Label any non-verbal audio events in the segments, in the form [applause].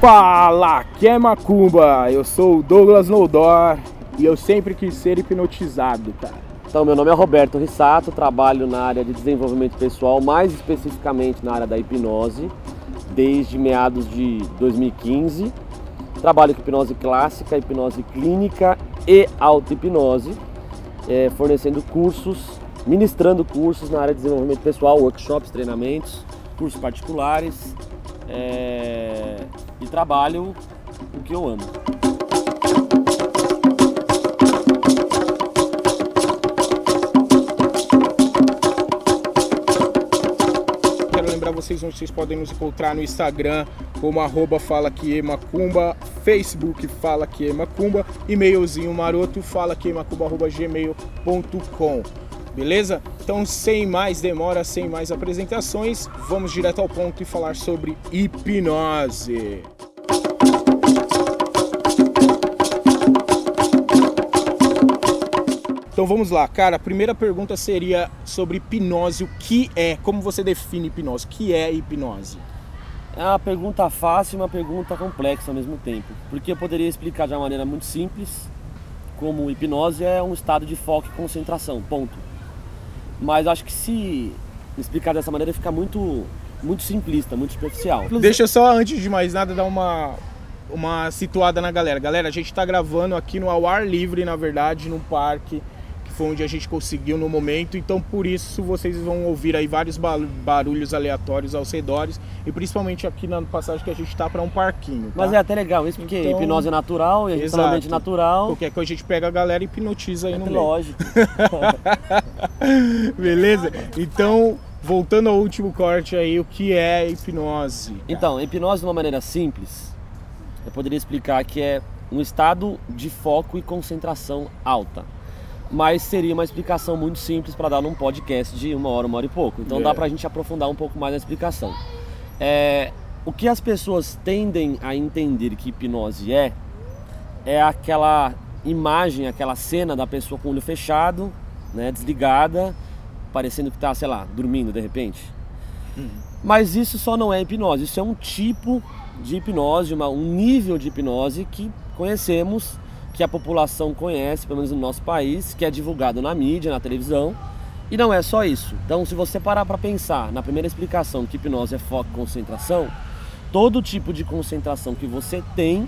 Fala, que é macumba? Eu sou o Douglas Noldor e eu sempre quis ser hipnotizado, cara. Então, meu nome é Roberto Rissato, trabalho na área de desenvolvimento pessoal, mais especificamente na área da hipnose, desde meados de 2015. Trabalho com hipnose clássica, hipnose clínica e auto-hipnose, é, fornecendo cursos, ministrando cursos na área de desenvolvimento pessoal, workshops, treinamentos, cursos particulares é, e trabalho o que eu amo. Quero lembrar vocês onde vocês podem nos encontrar no Instagram como arroba fala que macumba, Facebook fala que macumba, e-mailzinho maroto fala que macumba arroba gmail.com. Beleza? Então, sem mais demora, sem mais apresentações, vamos direto ao ponto e falar sobre hipnose. Então vamos lá, cara. A primeira pergunta seria sobre hipnose. O que é? Como você define hipnose? O que é hipnose? É uma pergunta fácil e uma pergunta complexa ao mesmo tempo. Porque eu poderia explicar de uma maneira muito simples, como hipnose é um estado de foco e concentração, ponto. Mas acho que se explicar dessa maneira fica muito, muito simplista, muito superficial. Deixa eu só, antes de mais nada, dar uma, uma situada na galera. Galera, a gente tá gravando aqui no ao ar livre, na verdade, num parque que foi onde a gente conseguiu no momento. Então, por isso, vocês vão ouvir aí vários ba- barulhos aleatórios aos redores e principalmente aqui na passagem que a gente tá para um parquinho. Tá? Mas é até legal isso, porque Então- hipnose é natural e a gente tá no ambiente Exato. natural. Qualquer coisa a gente pega a galera e hipnotiza aí É no meio. lógico. [laughs] Beleza? Então, voltando ao último corte aí, o que é hipnose? Então, hipnose de uma maneira simples, eu poderia explicar que é um estado de foco e concentração alta. Mas seria uma explicação muito simples para dar num podcast de uma hora, uma hora e pouco. Então É. dá pra gente aprofundar um pouco mais na explicação. É, o que as pessoas tendem a entender que hipnose é, é aquela imagem, aquela cena da pessoa com o olho fechado, né, desligada, parecendo que tá, sei lá, dormindo de repente. Mas isso só não é hipnose, isso é um tipo de hipnose, uma- um nível de hipnose que conhecemos, que a população conhece, pelo menos no nosso país, que é divulgado na mídia, na televisão. E não é só isso. Então, se você parar para pensar na primeira explicação que hipnose é foco e concentração, todo tipo de concentração que você tem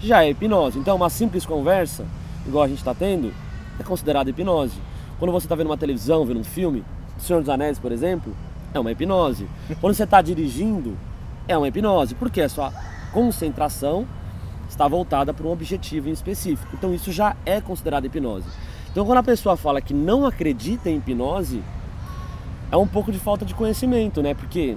já é hipnose. Então, uma simples conversa, igual a gente está tendo, é considerada hipnose. Quando você está vendo uma televisão, vendo um filme, Senhor dos Anéis, por exemplo, é uma hipnose. Quando você está dirigindo, é uma hipnose, porque a sua concentração está voltada para um objetivo em específico. Então, isso já é considerado hipnose. Então, quando a pessoa fala que não acredita em hipnose, é um pouco de falta de conhecimento, né? Porque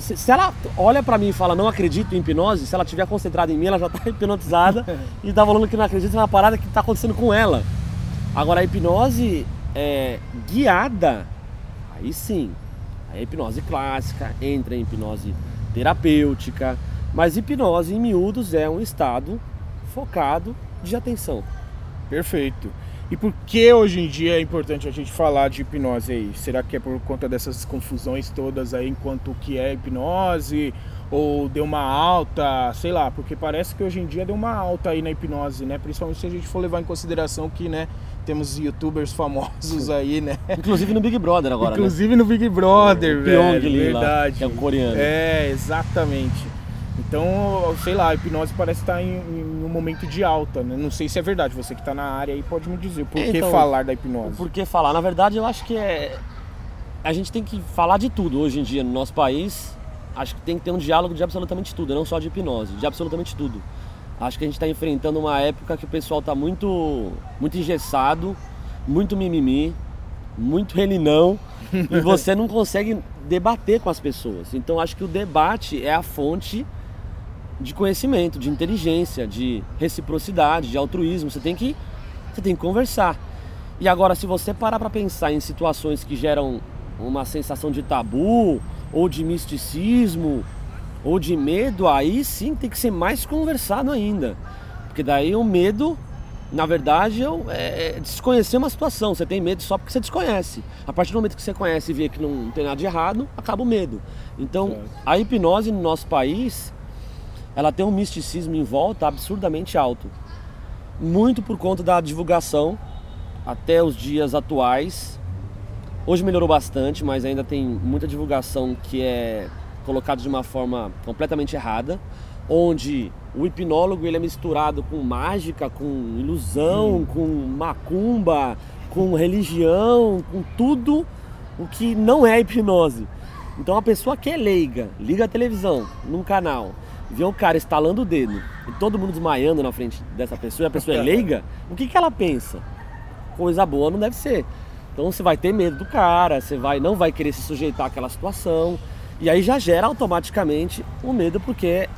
se ela olha pra mim e fala não acredito em hipnose, se ela estiver concentrada em mim, ela já tá [laughs] hipnotizada [laughs] e tá falando que não acredita na parada que tá acontecendo com ela. Agora a hipnose é guiada, aí sim. A hipnose clássica entra em hipnose terapêutica, mas hipnose em miúdos é um estado focado de atenção. Perfeito. E por que hoje em dia é importante a gente falar de hipnose aí? Será que é por conta dessas confusões todas aí enquanto o que é hipnose? Ou deu uma alta, sei lá, porque parece que hoje em dia deu uma alta aí na hipnose, né? Principalmente se a gente for levar em consideração que, né, temos youtubers famosos aí, né? Inclusive no Big Brother agora, né? Inclusive no Big Brother, Pyong velho. Lá, Verdade. que é um coreano. É, exatamente. Então, sei lá, a hipnose parece estar em, em um momento de alta, né? Não sei se é verdade, você que está na área aí pode me dizer por que Então, falar da hipnose. Por que falar? Na verdade, eu acho que é. A gente tem que falar de tudo hoje em dia no nosso país. Acho que tem que ter um diálogo de absolutamente tudo, não só de hipnose, de absolutamente tudo. Acho que a gente está enfrentando uma época que o pessoal está muito, muito engessado, muito mimimi, muito relinão, e [laughs] você não consegue debater com as pessoas. Então, acho que o debate é a fonte de conhecimento, de inteligência, de reciprocidade, de altruísmo. Você tem que, você tem que conversar. E agora, se você parar para pensar em situações que geram uma sensação de tabu, ou de misticismo, ou de medo, aí sim tem que ser mais conversado ainda. Porque daí o medo, na verdade, é é é desconhecer uma situação. Você tem medo só porque você desconhece. A partir do momento que você conhece e vê que não tem nada de errado, acaba o medo. Então, a hipnose no nosso país ela tem um misticismo em volta absurdamente alto. Muito por conta da divulgação até os dias atuais. Hoje melhorou bastante, mas ainda tem muita divulgação que é colocada de uma forma completamente errada, onde o hipnólogo ele é misturado com mágica, com ilusão, hum. com macumba, com religião, com tudo o que não é hipnose. Então a pessoa que é leiga, liga a televisão num canal, vê o cara estalando o dedo e todo mundo desmaiando na frente dessa pessoa e a pessoa é leiga, o que, que ela pensa? Coisa boa não deve ser. Então você vai ter medo do cara, você vai, não vai querer se sujeitar àquela situação. E aí já gera automaticamente o medo porque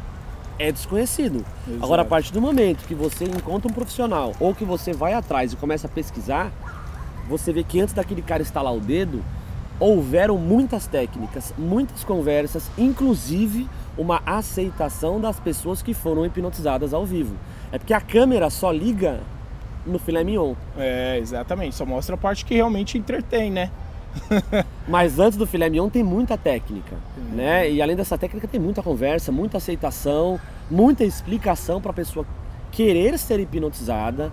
é desconhecido. Exato. Agora, a partir do momento que você encontra um profissional ou que você vai atrás e começa a pesquisar, você vê que antes daquele cara estalar o dedo, houveram muitas técnicas, muitas conversas, inclusive uma aceitação das pessoas que foram hipnotizadas ao vivo. É porque a câmera só liga no filé mignon. É, exatamente. Só mostra a parte que realmente entretém, né? [laughs] Mas antes do filé mignon tem muita técnica, uhum. né? E além dessa técnica tem muita conversa, muita aceitação, muita explicação para a pessoa querer ser hipnotizada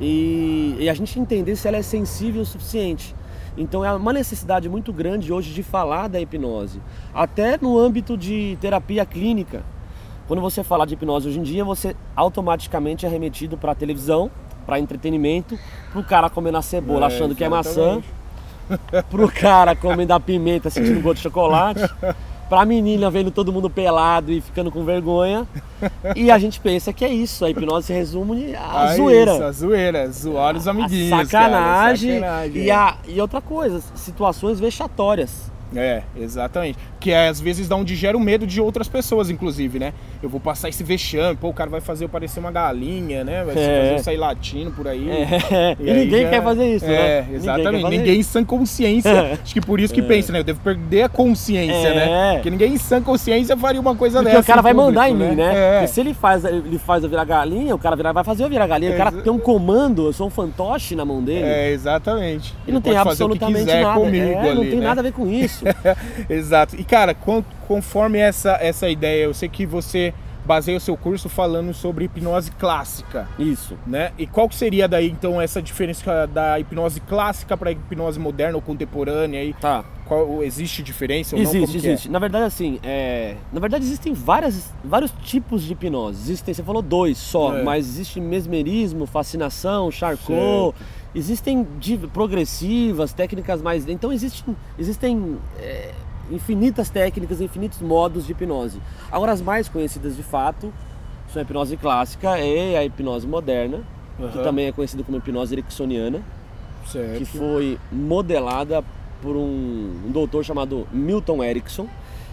e, e a gente entender se ela é sensível o suficiente. Então é uma necessidade muito grande hoje de falar da hipnose, até no âmbito de terapia clínica. Quando você fala de hipnose hoje em dia, você automaticamente é remetido para televisão, para entretenimento, para o cara comendo a cebola é, achando que é maçã, para o cara comendo a pimenta sentindo gosto de chocolate. [laughs] pra menina vendo todo mundo pelado e ficando com vergonha. E a gente pensa que é isso, a hipnose se resume a ah, zoeira. Isso, a zoeira, zoar os amiguinhos. A sacanagem, cara, sacanagem. E, a, e outra coisa, situações vexatórias. É, exatamente. Que é, às vezes dá onde gera o medo de outras pessoas, inclusive, né? Eu vou passar esse vexame, pô, o cara vai fazer eu parecer uma galinha, né? Vai é. fazer eu sair latino por aí. É. E, [laughs] e ninguém já... quer fazer isso, é, né? exatamente. Ninguém, ninguém em sã consciência. É. [laughs] Acho que por isso que é. pensa, né? Eu devo perder a consciência, né? Porque ninguém em sã consciência faria uma coisa Porque dessa. o cara vai público, mandar em né? mim, né? Se ele faz, ele faz eu virar galinha, o cara virar, vai fazer eu virar galinha. O cara tem um comando, eu sou um fantoche na mão dele. É, exatamente. E não tem absolutamente nada. Comigo ali, não tem né? nada a ver com isso. [laughs] Exato. E cara, conforme essa, essa ideia, eu sei que você baseia o seu curso falando sobre hipnose clássica. Isso. Né? E qual seria daí então essa diferença da hipnose clássica para hipnose moderna ou contemporânea? Aí? Tá. Qual, existe diferença ou existe, não? Existe, existe. É? Na verdade, assim, é... na verdade existem várias, vários tipos de hipnose. Existem, você falou dois só, é. mas existe mesmerismo, fascinação, Charcot. Certo. Existem progressivas, técnicas mais. Então existem, existem é infinitas técnicas, infinitos modos de hipnose. Agora, as mais conhecidas de fato são a hipnose clássica e a hipnose moderna, uhum. que também é conhecida como hipnose ericksoniana, certo. que foi modelada por um, um doutor chamado Milton Erickson,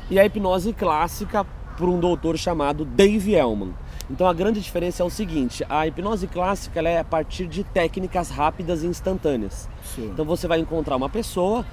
e a hipnose clássica por um doutor chamado Dave Elman. Então a grande diferença é o seguinte: a hipnose clássica é a partir de técnicas rápidas e instantâneas. Sim. Então você vai encontrar uma pessoa,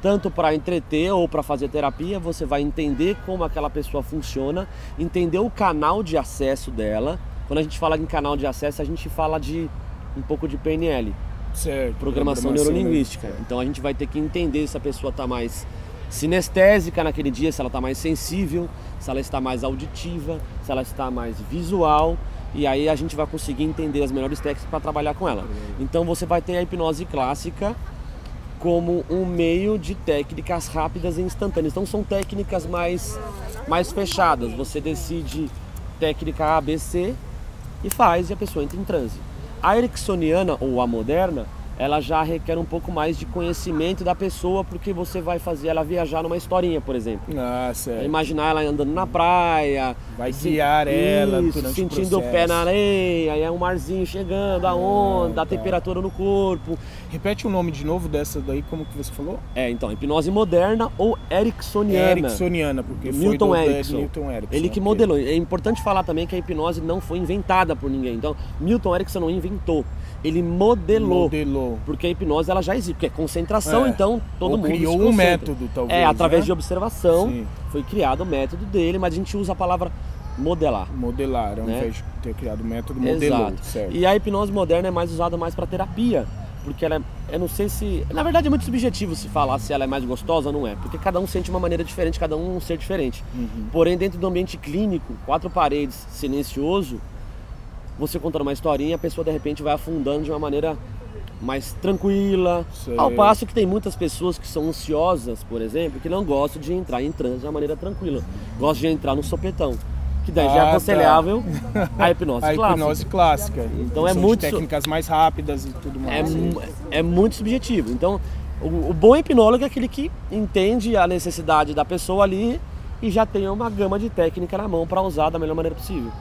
tanto para entreter ou para fazer terapia, você vai entender como aquela pessoa funciona, entender o canal de acesso dela. Quando a gente fala em canal de acesso, a gente fala de um pouco de PNL, certo, programação, neurolinguística. Né? Então a gente vai ter que entender se a pessoa está mais sinestésica naquele dia, se ela está mais sensível, se ela está mais auditiva, se ela está mais visual. E aí a gente vai conseguir entender as melhores técnicas para trabalhar com ela. Então você vai ter a hipnose clássica, como um meio de técnicas rápidas e instantâneas. Então são técnicas mais, mais fechadas. Você decide técnica A, B, C e faz e a pessoa entra em transe. A ericksoniana ou a moderna ela já requer um pouco mais de conhecimento da pessoa, porque você vai fazer ela viajar numa historinha, por exemplo. Ah, certo. Imaginar ela andando na praia. Vai guiar se... ela isso, sentindo o, o, pé na areia, aí é um marzinho chegando, a ah, onda, tá. a temperatura no corpo. Repete o nome de novo dessa daí, como que você falou? É, então, hipnose moderna ou ericksoniana. Ericksoniana, porque Milton foi do, Erickson. Milton Erickson. Ele que modelou. É importante falar também que a hipnose não foi inventada por ninguém. Então, Milton Erickson não inventou ele modelou. Modelou. Porque a hipnose ela já existe, porque é concentração, é. então todo Ou mundo criou um método, talvez. É, através né? de observação Sim. foi criado o método dele, mas a gente usa a palavra modelar. Modelar, ao né? invés de ter criado o método, modelou, Exato. Certo. E a hipnose moderna é mais usada mais para terapia. porque ela é, eu não sei se, na verdade é muito subjetivo se falar se ela é mais gostosa ou não é, porque cada um sente uma maneira diferente, cada um um ser diferente. Uhum. Porém, dentro do ambiente clínico, quatro paredes, silencioso, você contando uma historinha, a pessoa de repente vai afundando de uma maneira mais tranquila. Sei. Ao passo que tem muitas pessoas que são ansiosas, por exemplo, que não gostam de entrar em transe de uma maneira tranquila. Gostam de entrar no sopetão. Que daí já é Ah, tá. aconselhável a hipnose [laughs] A clássica. hipnose clássica. Então é muito- técnicas mais rápidas e tudo É, mais. mu- é muito subjetivo. Então, o, o bom hipnólogo é aquele que entende a necessidade da pessoa ali e já tem uma gama de técnica na mão para usar da melhor maneira possível.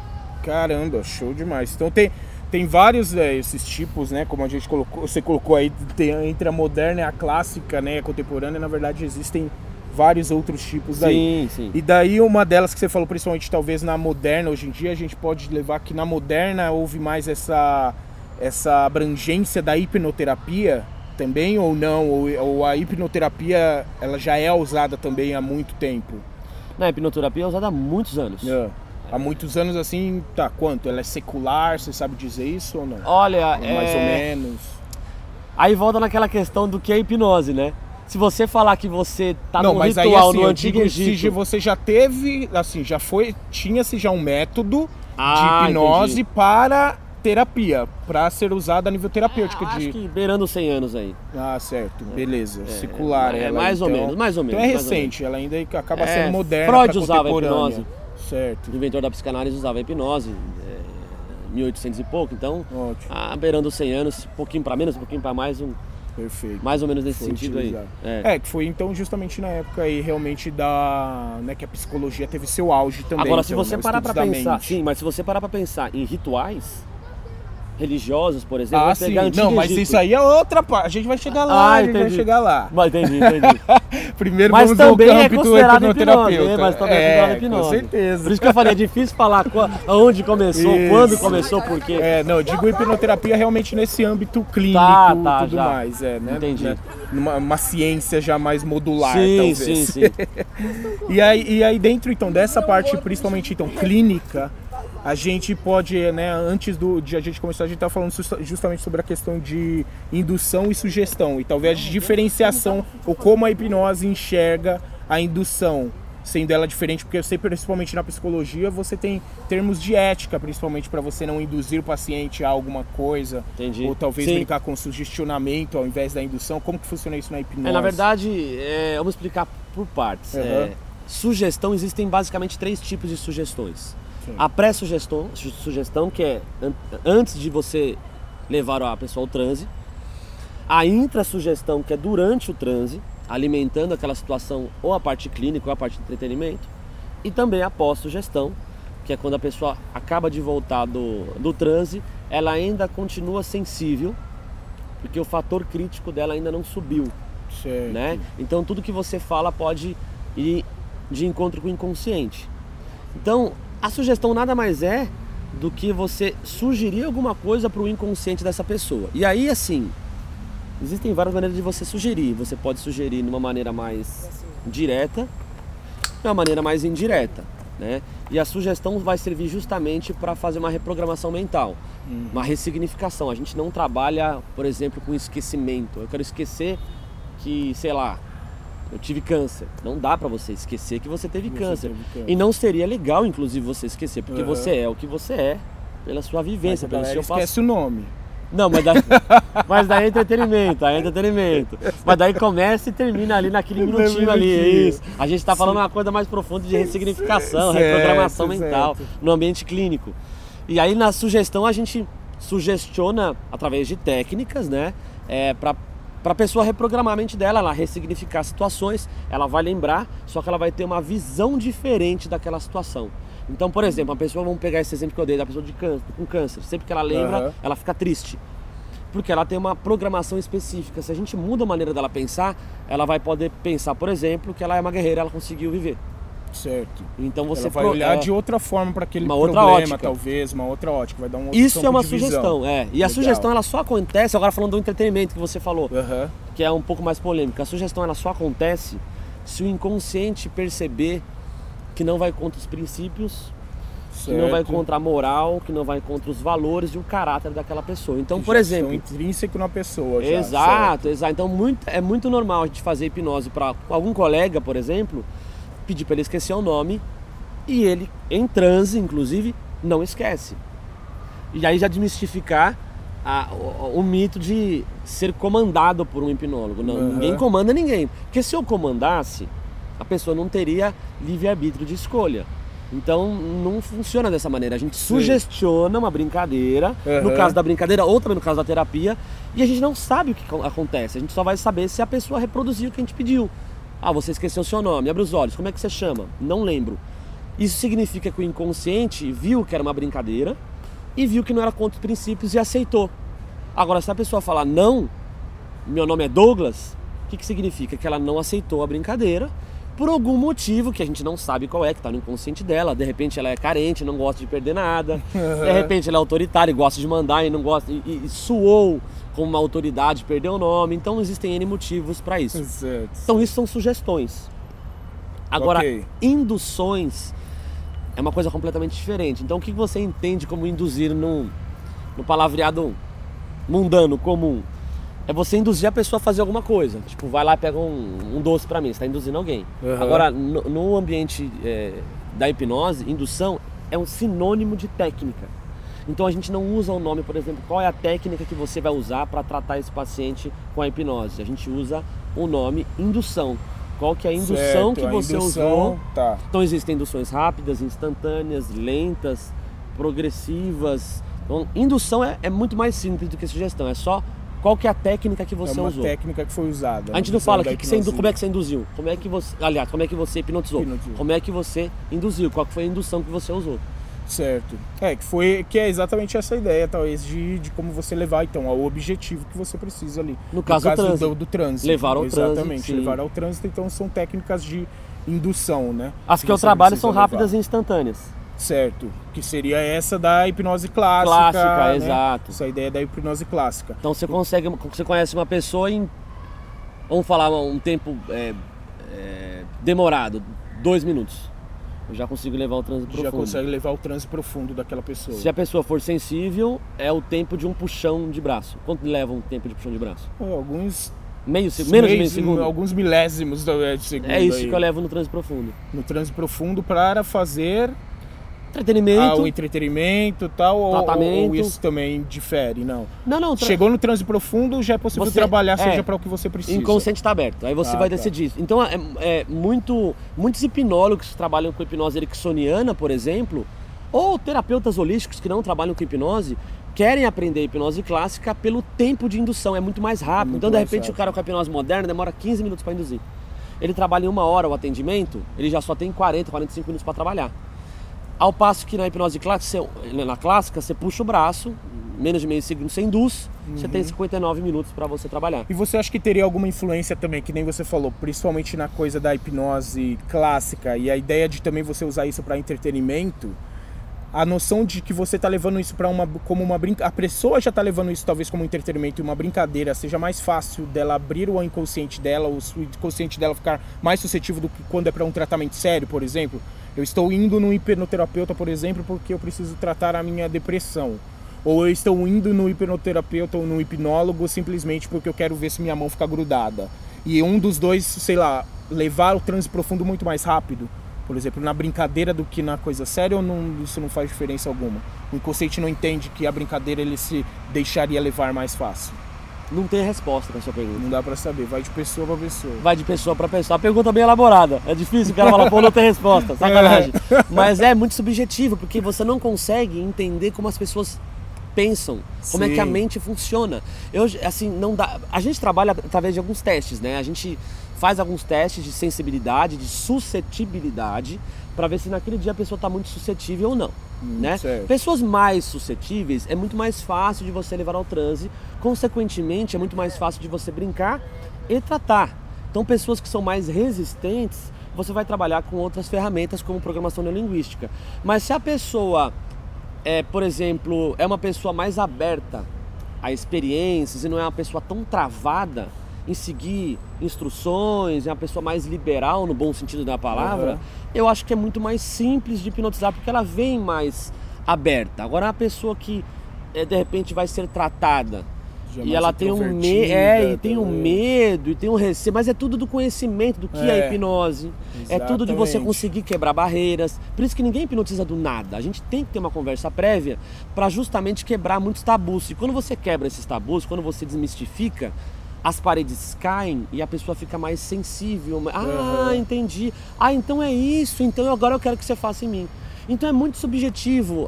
Caramba, show demais. Então tem, tem vários é, esses tipos, né? Como a gente colocou, você colocou aí tem- entre a moderna e a clássica, né? A contemporânea, na verdade existem vários outros tipos daí. Sim, sim. E daí uma delas que você falou, principalmente talvez na moderna, hoje em dia a gente pode levar que na moderna houve mais essa, essa abrangência da hipnoterapia também ou não? Ou, ou a hipnoterapia ela já é usada também há muito tempo? Na hipnoterapia é usada há muitos anos. É. Há muitos anos assim, tá, quanto? Ela é secular, você sabe dizer isso ou não? Olha, Mais é... ou menos. Aí volta naquela questão do que é hipnose, né? Se você falar que você tá não, num mas aí ritual assim, no antigo digo se Egito... você já teve, assim, já foi, tinha-se já um método Ah, de hipnose entendi. para terapia, para ser usado a nível terapêutico de Acho que beirando 100 anos aí. Ah, certo, beleza. Secular é, ela. mais ou então- menos, mais ou menos, Então é ou recente, ela ainda acaba É, sendo moderna Freud pra usava hipnose. Certo. O inventor da psicanálise usava a hipnose, é, 1800 e pouco, então, Ótimo. ah, beirando 100 anos, um pouquinho para menos, um pouquinho para mais, um, Perfeito. mais ou menos nesse Foi sentido utilizado. aí. É. É, que foi então justamente na época aí realmente da, né, que a psicologia teve seu auge também. Agora, se então, você né, parar para pensar, sim, mas se você parar para pensar em rituais religiosos, por exemplo, Ah, sim. Não, mas Egito. isso aí é outra parte. A gente vai chegar lá, Ah, a gente vai chegar lá. Mas entendi, entendi. [laughs] Primeiro Mas vamos também ao é campo do considerado hipnose, hipnoterapeuta. né? Mas também é é, considerado hipnose. Com certeza. Por isso que eu falei, é difícil falar onde começou, Isso. quando começou, por quê. É, não, eu digo hipnoterapia realmente nesse âmbito clínico Tá, e tá, tudo já. mais, é, né? Entendi. né, Numa uma ciência já mais modular, sim, talvez. sim, sim. [laughs] E aí, e aí dentro então dessa parte, principalmente então clínica, a gente pode, né, antes do, de a gente começar, a gente tá falando justa- justamente sobre a questão de indução e sugestão e talvez a diferenciação ou como a hipnose enxerga a indução, sendo ela diferente, porque eu sei principalmente na psicologia você tem termos de ética, principalmente para você não induzir o paciente a alguma coisa, Entendi. ou talvez Sim. brincar com sugestionamento ao invés da indução. Como que funciona isso na hipnose? É, na verdade, é, vamos explicar por partes. Uhum. É, sugestão, existem basicamente três tipos de sugestões. Sim. A pré-sugestão, su- sugestão que é an- antes de você levar a pessoa ao transe. A intrasugestão, que é durante o transe, alimentando aquela situação ou a parte clínica ou a parte de entretenimento. E também a pós-sugestão, que é quando a pessoa acaba de voltar do, do transe, ela ainda continua sensível, porque o fator crítico dela ainda não subiu Certo. né? Então tudo que você fala pode ir de encontro com o inconsciente. Então a sugestão nada mais é do que você sugerir alguma coisa para o inconsciente dessa pessoa. E aí assim, existem várias maneiras de você sugerir. Você pode sugerir de uma maneira mais direta, de uma maneira mais indireta, né? E a sugestão vai servir justamente para fazer uma reprogramação mental, uma ressignificação. A gente não trabalha, por exemplo, com esquecimento. Eu quero esquecer que, sei lá, eu tive câncer. Não dá para você esquecer que você teve Você câncer. teve câncer. E não seria legal, inclusive, você esquecer, porque Aham. você é o que você é pela sua vivência, pelo seu passado. esquece o nome. Não, mas daí, [laughs] mas daí é entretenimento, é entretenimento. Mas daí começa e termina ali naquele No minutinho ali, é isso. A gente está falando uma coisa mais profunda de ressignificação, Certo, reprogramação certo. mental no ambiente clínico. E aí na sugestão a gente sugestiona através de técnicas, né, é, para para a pessoa reprogramar a mente dela, ela ressignificar situações, ela vai lembrar, só que ela vai ter uma visão diferente daquela situação. Então, por exemplo, a pessoa, vamos pegar esse exemplo que eu dei da pessoa de câncer, com câncer, sempre que ela lembra, Aham. ela fica triste. Porque ela tem uma programação específica. Se a gente muda a maneira dela pensar, ela vai poder pensar, por exemplo, que ela é uma guerreira, ela conseguiu viver. Certo. Então você Ela vai pro- olhar é, de outra forma para aquele Uma outra problema, ótica. talvez, uma outra ótica, vai dar um outro Isso é uma sugestão, é. E a Legal. sugestão ela só acontece, agora falando do entretenimento que você falou, Aham. que é um pouco mais polêmico. A sugestão ela só acontece se o inconsciente perceber que não vai contra os princípios que não vai Certo. contra a moral, que não vai contra os valores e o caráter daquela pessoa. Então, Que por exemplo, intrínseco na pessoa. já, Exato, exato. Então muito, é muito normal a gente fazer hipnose para algum colega, por exemplo, pedir para ele esquecer o nome e ele, em transe, inclusive, não esquece. E aí já desmistificar a- o, o mito de ser comandado por um hipnólogo. Não, Aham. Ninguém comanda ninguém. Porque se eu comandasse, a pessoa não teria livre-arbítrio de escolha. Então não funciona dessa maneira. A gente sugestiona uma brincadeira, no Aham. caso da brincadeira ou também no caso da terapia, e a gente não sabe o que co- acontece. A gente só vai saber se a pessoa reproduziu o que a gente pediu. Ah, você esqueceu o seu nome, abre os olhos, como é que você chama? Não lembro. Isso significa que o inconsciente viu que era uma brincadeira e viu que não era contra os princípios e aceitou. Agora, se a pessoa falar não, meu nome é Douglas, o que, que significa? Que ela não aceitou a brincadeira por algum motivo que a gente não sabe qual é, que está no inconsciente dela. De repente ela é carente, não gosta de perder nada. [laughs] De repente ela é autoritária e gosta de mandar e não gosta e- e suou como uma autoridade, perdeu o nome. Então existem N motivos para isso. Certo. Então isso são sugestões. Agora, Ok. induções é uma coisa completamente diferente. Então o que você entende como induzir no, no palavreado mundano, comum? É você induzir a pessoa a fazer alguma coisa. Tipo, vai lá e pega um, um doce pra mim, você está induzindo alguém. Aham. Agora, no, no ambiente é, da hipnose, indução é um sinônimo de técnica. Então a gente não usa o nome, por exemplo, qual é a técnica que você vai usar para tratar esse paciente com a hipnose. A gente usa o nome indução. Qual que é a indução Certo, que você indução, usou? Tá. Então existem induções rápidas, instantâneas, lentas, progressivas. Então, indução é, é muito mais simples do que sugestão. É só qual que é a técnica que você é uma usou. técnica que foi usada. A gente na não fala que que você indu- como é que você induziu, como é que você, aliás, como é que você hipnotizou, Hipnotizou. como é que você induziu, qual foi a indução que você usou. Certo. É, que foi que é exatamente essa ideia, talvez, de, de como você levar, então, ao objetivo que você precisa ali. No caso, do, do trânsito. Levar ao trânsito, Exatamente, levar ao trânsito, então são técnicas de indução, né? As que, eu você trabalho são levar. rápidas e instantâneas. Certo. Que seria essa da hipnose clássica. Clássica, né? exato. Essa ideia da hipnose clássica. Então você consegue, você conhece uma pessoa em, vamos falar um tempo é, é, demorado, dois minutos. Eu já consigo levar o Já profundo. consegue levar o transe profundo daquela pessoa. Se a pessoa for sensível, é o tempo de um puxão de braço. Quanto leva um tempo de puxão de braço? Alguns. Meio segundo, menos de meio segundo. Alguns milésimos do- de segundo. É isso aí. que eu levo no trânsito profundo. No transe profundo para fazer Entretenimento. ah, o entretenimento e tal. ou- Ou, isso também difere, não. Não, não, tra... Chegou no transe profundo, já é possível Você- trabalhar, é. seja para o que você precisa. inconsciente está aberto. Aí você Ah, vai tá. decidir. Então, é, é muito, muitos hipnólogos que trabalham com hipnose ericksoniana, por exemplo, ou terapeutas holísticos que não trabalham com hipnose, querem aprender hipnose clássica pelo tempo de indução, é muito mais rápido. Muito então, de repente, rápido. o cara com a hipnose moderna demora 15 minutos para induzir. Ele trabalha em uma hora o atendimento, ele já só tem 40, 45 minutos para trabalhar. Ao passo que na hipnose clássica, você, na clássica, você puxa o braço, menos de meio segundo você induz, você Uhum. tem 59 minutos para você trabalhar. E você acha que teria alguma influência também, que nem você falou, principalmente na coisa da hipnose clássica e a ideia de também você usar isso para entretenimento? A noção de que você tá levando isso para uma como uma brinca, a pessoa já tá levando isso talvez como entretenimento e uma brincadeira, seja mais fácil dela abrir o inconsciente dela, o inconsciente dela ficar mais suscetível do que quando é para um tratamento sério, por exemplo. Eu estou indo no hipnoterapeuta, por exemplo, porque eu preciso tratar a minha depressão. Ou eu estou indo no hipnoterapeuta ou no hipnólogo simplesmente porque eu quero ver se minha mão fica grudada. E um dos dois, sei lá, levar o transe profundo muito mais rápido. Por exemplo, na brincadeira do que na coisa séria, ou não, isso não faz diferença alguma? O inconsciente não entende que a brincadeira ele se deixaria levar mais fácil. Não tem resposta para sua pergunta. Não dá pra saber, vai de pessoa pra pessoa. Vai de pessoa para pessoa. A pergunta é bem elaborada. É difícil, o cara fala, pô, não tem resposta. Sacanagem. Mas é muito subjetivo, porque você não consegue entender como as pessoas pensam, como é que a Sim. mente funciona. Eu, assim, não dá. A gente trabalha através de alguns testes, né? A gente faz alguns testes de sensibilidade, de suscetibilidade, para ver se naquele dia a pessoa está muito suscetível ou não. né? certo. Pessoas mais suscetíveis é muito mais fácil de você levar ao transe, consequentemente é muito mais fácil de você brincar e tratar. Então pessoas que são mais resistentes, você vai trabalhar com outras ferramentas como programação neurolinguística. Mas se a pessoa é, por exemplo, é uma pessoa mais aberta a experiências e não é uma pessoa tão travada, em seguir instruções, é uma pessoa mais liberal no bom sentido da palavra, uhum. eu acho que é muito mais simples de hipnotizar porque ela vem mais aberta. Agora a pessoa que é, de repente vai ser tratada já e ela tem um medo, é, e tem um medo, e tem um receio, mas é tudo do conhecimento do que é, é hipnose. Exatamente. É tudo de você conseguir quebrar barreiras. Por isso que ninguém hipnotiza do nada. A gente tem que ter uma conversa prévia para justamente quebrar muitos tabus. E quando você quebra esses tabus, quando você desmistifica, as paredes caem e a pessoa fica mais sensível. Ah, uhum. entendi. Ah, então é isso. Então agora eu quero que você faça em mim. Então é muito subjetivo.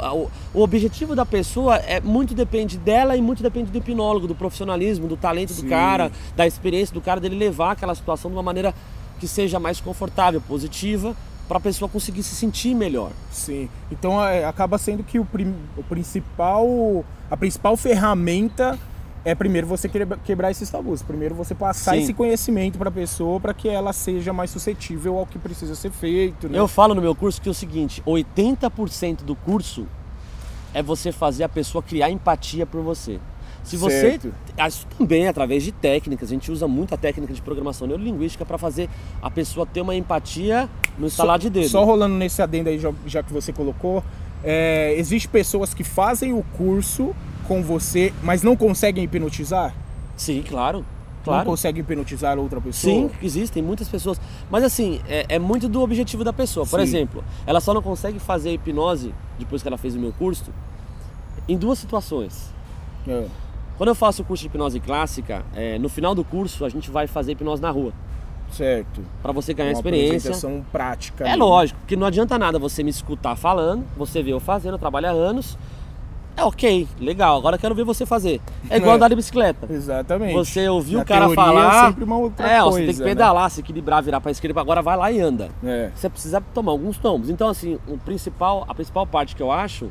O, objetivo da pessoa é muito depende dela e muito depende do hipnólogo, do profissionalismo, do talento Sim. do cara, da experiência do cara, dele levar aquela situação de uma maneira que seja mais confortável, positiva, para a pessoa conseguir se sentir melhor. Sim. Então é, acaba sendo que o, prim, o principal, a principal ferramenta é primeiro você quebrar esses tabus. Primeiro você passar Sim. esse conhecimento para a pessoa para que ela seja mais suscetível ao que precisa ser feito. Né? Eu falo no meu curso que é o seguinte: 80% do curso é você fazer a pessoa criar empatia por você. Se você. Certo. Isso também através de técnicas. A gente usa muita técnica de programação neurolinguística para fazer a pessoa ter uma empatia no instalar de dedo. Só rolando nesse adendo aí, já, já que você colocou, é, existe pessoas que fazem o curso com você, mas não conseguem hipnotizar? Sim, claro. Claro. Não conseguem hipnotizar outra pessoa? Sim, existem muitas pessoas. Mas assim, é, é muito do objetivo da pessoa. Por Sim. exemplo, ela só não consegue fazer hipnose, depois que ela fez o meu curso, em duas situações. É. Quando eu faço o curso de hipnose clássica, é, no final do curso a gente vai fazer hipnose na rua. Certo. Para você ganhar Uma experiência. Uma prática. É ali. lógico, porque não adianta nada você me escutar falando, você vê eu fazendo, eu trabalho há anos, é ok, legal, agora quero ver você fazer. É igual [laughs] é, andar de bicicleta. Exatamente. Você ouviu o cara falar. É sempre uma outra é, coisa, você tem que né? pedalar, né? se equilibrar, virar para esquerda, agora vai lá e anda. É. Você precisa tomar alguns tombos. Então, assim, o principal, a principal parte que eu acho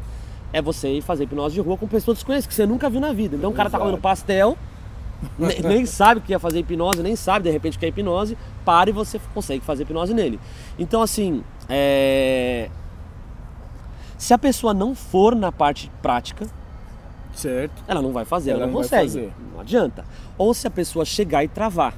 é você ir fazer hipnose de rua com pessoas desconhecidas, que você nunca viu na vida. Então o cara tá comendo pastel, [laughs] nem, nem sabe que ia fazer hipnose, nem sabe de repente que é hipnose, para e você consegue fazer hipnose nele. Então, assim, é se a pessoa não for na parte prática, certo. ela não vai fazer, ela, ela não, não consegue. Fazer. Não adianta. Ou se a pessoa chegar e travar.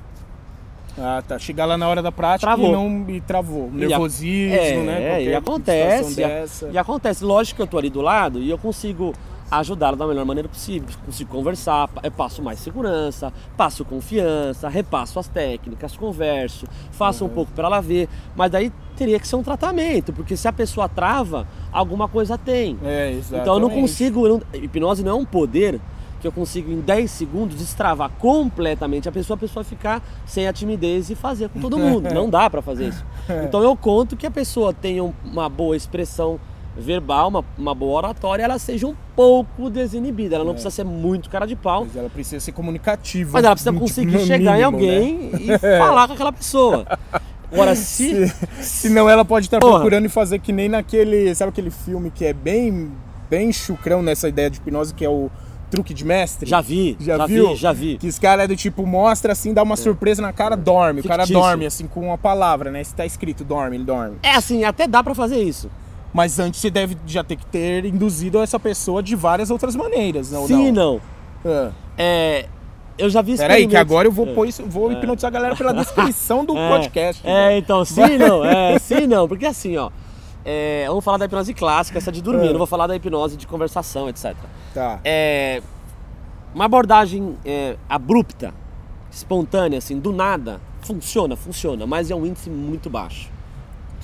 Ah, tá. Chegar lá na hora da prática travou. e não e travou. Nervosismo, é, né? É, e acontece. E, e acontece. Lógico que eu tô ali do lado e eu consigo ajudá-la da melhor maneira possível. Consigo conversar, eu passo mais segurança, passo confiança, repasso as técnicas, converso, faço uhum. um pouco para ela ver. Mas daí teria que ser um tratamento, porque se a pessoa trava, alguma coisa tem. É, exatamente. Então eu não consigo. Eu não, hipnose não é um poder que eu consigo em 10 segundos destravar completamente a pessoa, a pessoa ficar sem a timidez e fazer com todo [laughs] mundo. não dá para fazer isso. [laughs] Então eu conto que a pessoa tenha uma boa expressão verbal, uma, uma boa oratória, ela seja um pouco desinibida. Ela não é. precisa ser muito cara de pau. Mas ela precisa ser comunicativa. Mas ela precisa conseguir chegar em alguém né? e [laughs] falar com aquela pessoa. Agora, [laughs] se... se. Senão ela pode estar Porra. procurando e fazer que nem naquele. Sabe aquele filme que é bem, bem chucrão nessa ideia de hipnose, que é o truque de mestre? Já vi. Já, já viu? Vi, já vi. Que esse cara é do tipo, mostra assim, dá uma é. surpresa na cara, dorme. Fictício. O cara dorme, assim, com uma palavra, né? Se tá escrito dorme, ele dorme. É assim, até dá para fazer isso. Mas antes você deve já ter que ter induzido essa pessoa de várias outras maneiras, não? Sim, não. não. É. é. eu já vi Peraí, que agora eu vou, é. pôr isso, vou é. hipnotizar a galera pela [laughs] descrição do é. podcast. É, né? então, [laughs] sim, não. É, sim, não. Porque assim, ó. É, vamos falar da hipnose clássica, essa de dormir. É. não vou falar da hipnose de conversação, etc. Tá. É, uma abordagem é, abrupta, espontânea, assim, do nada, funciona, funciona, mas é um índice muito baixo.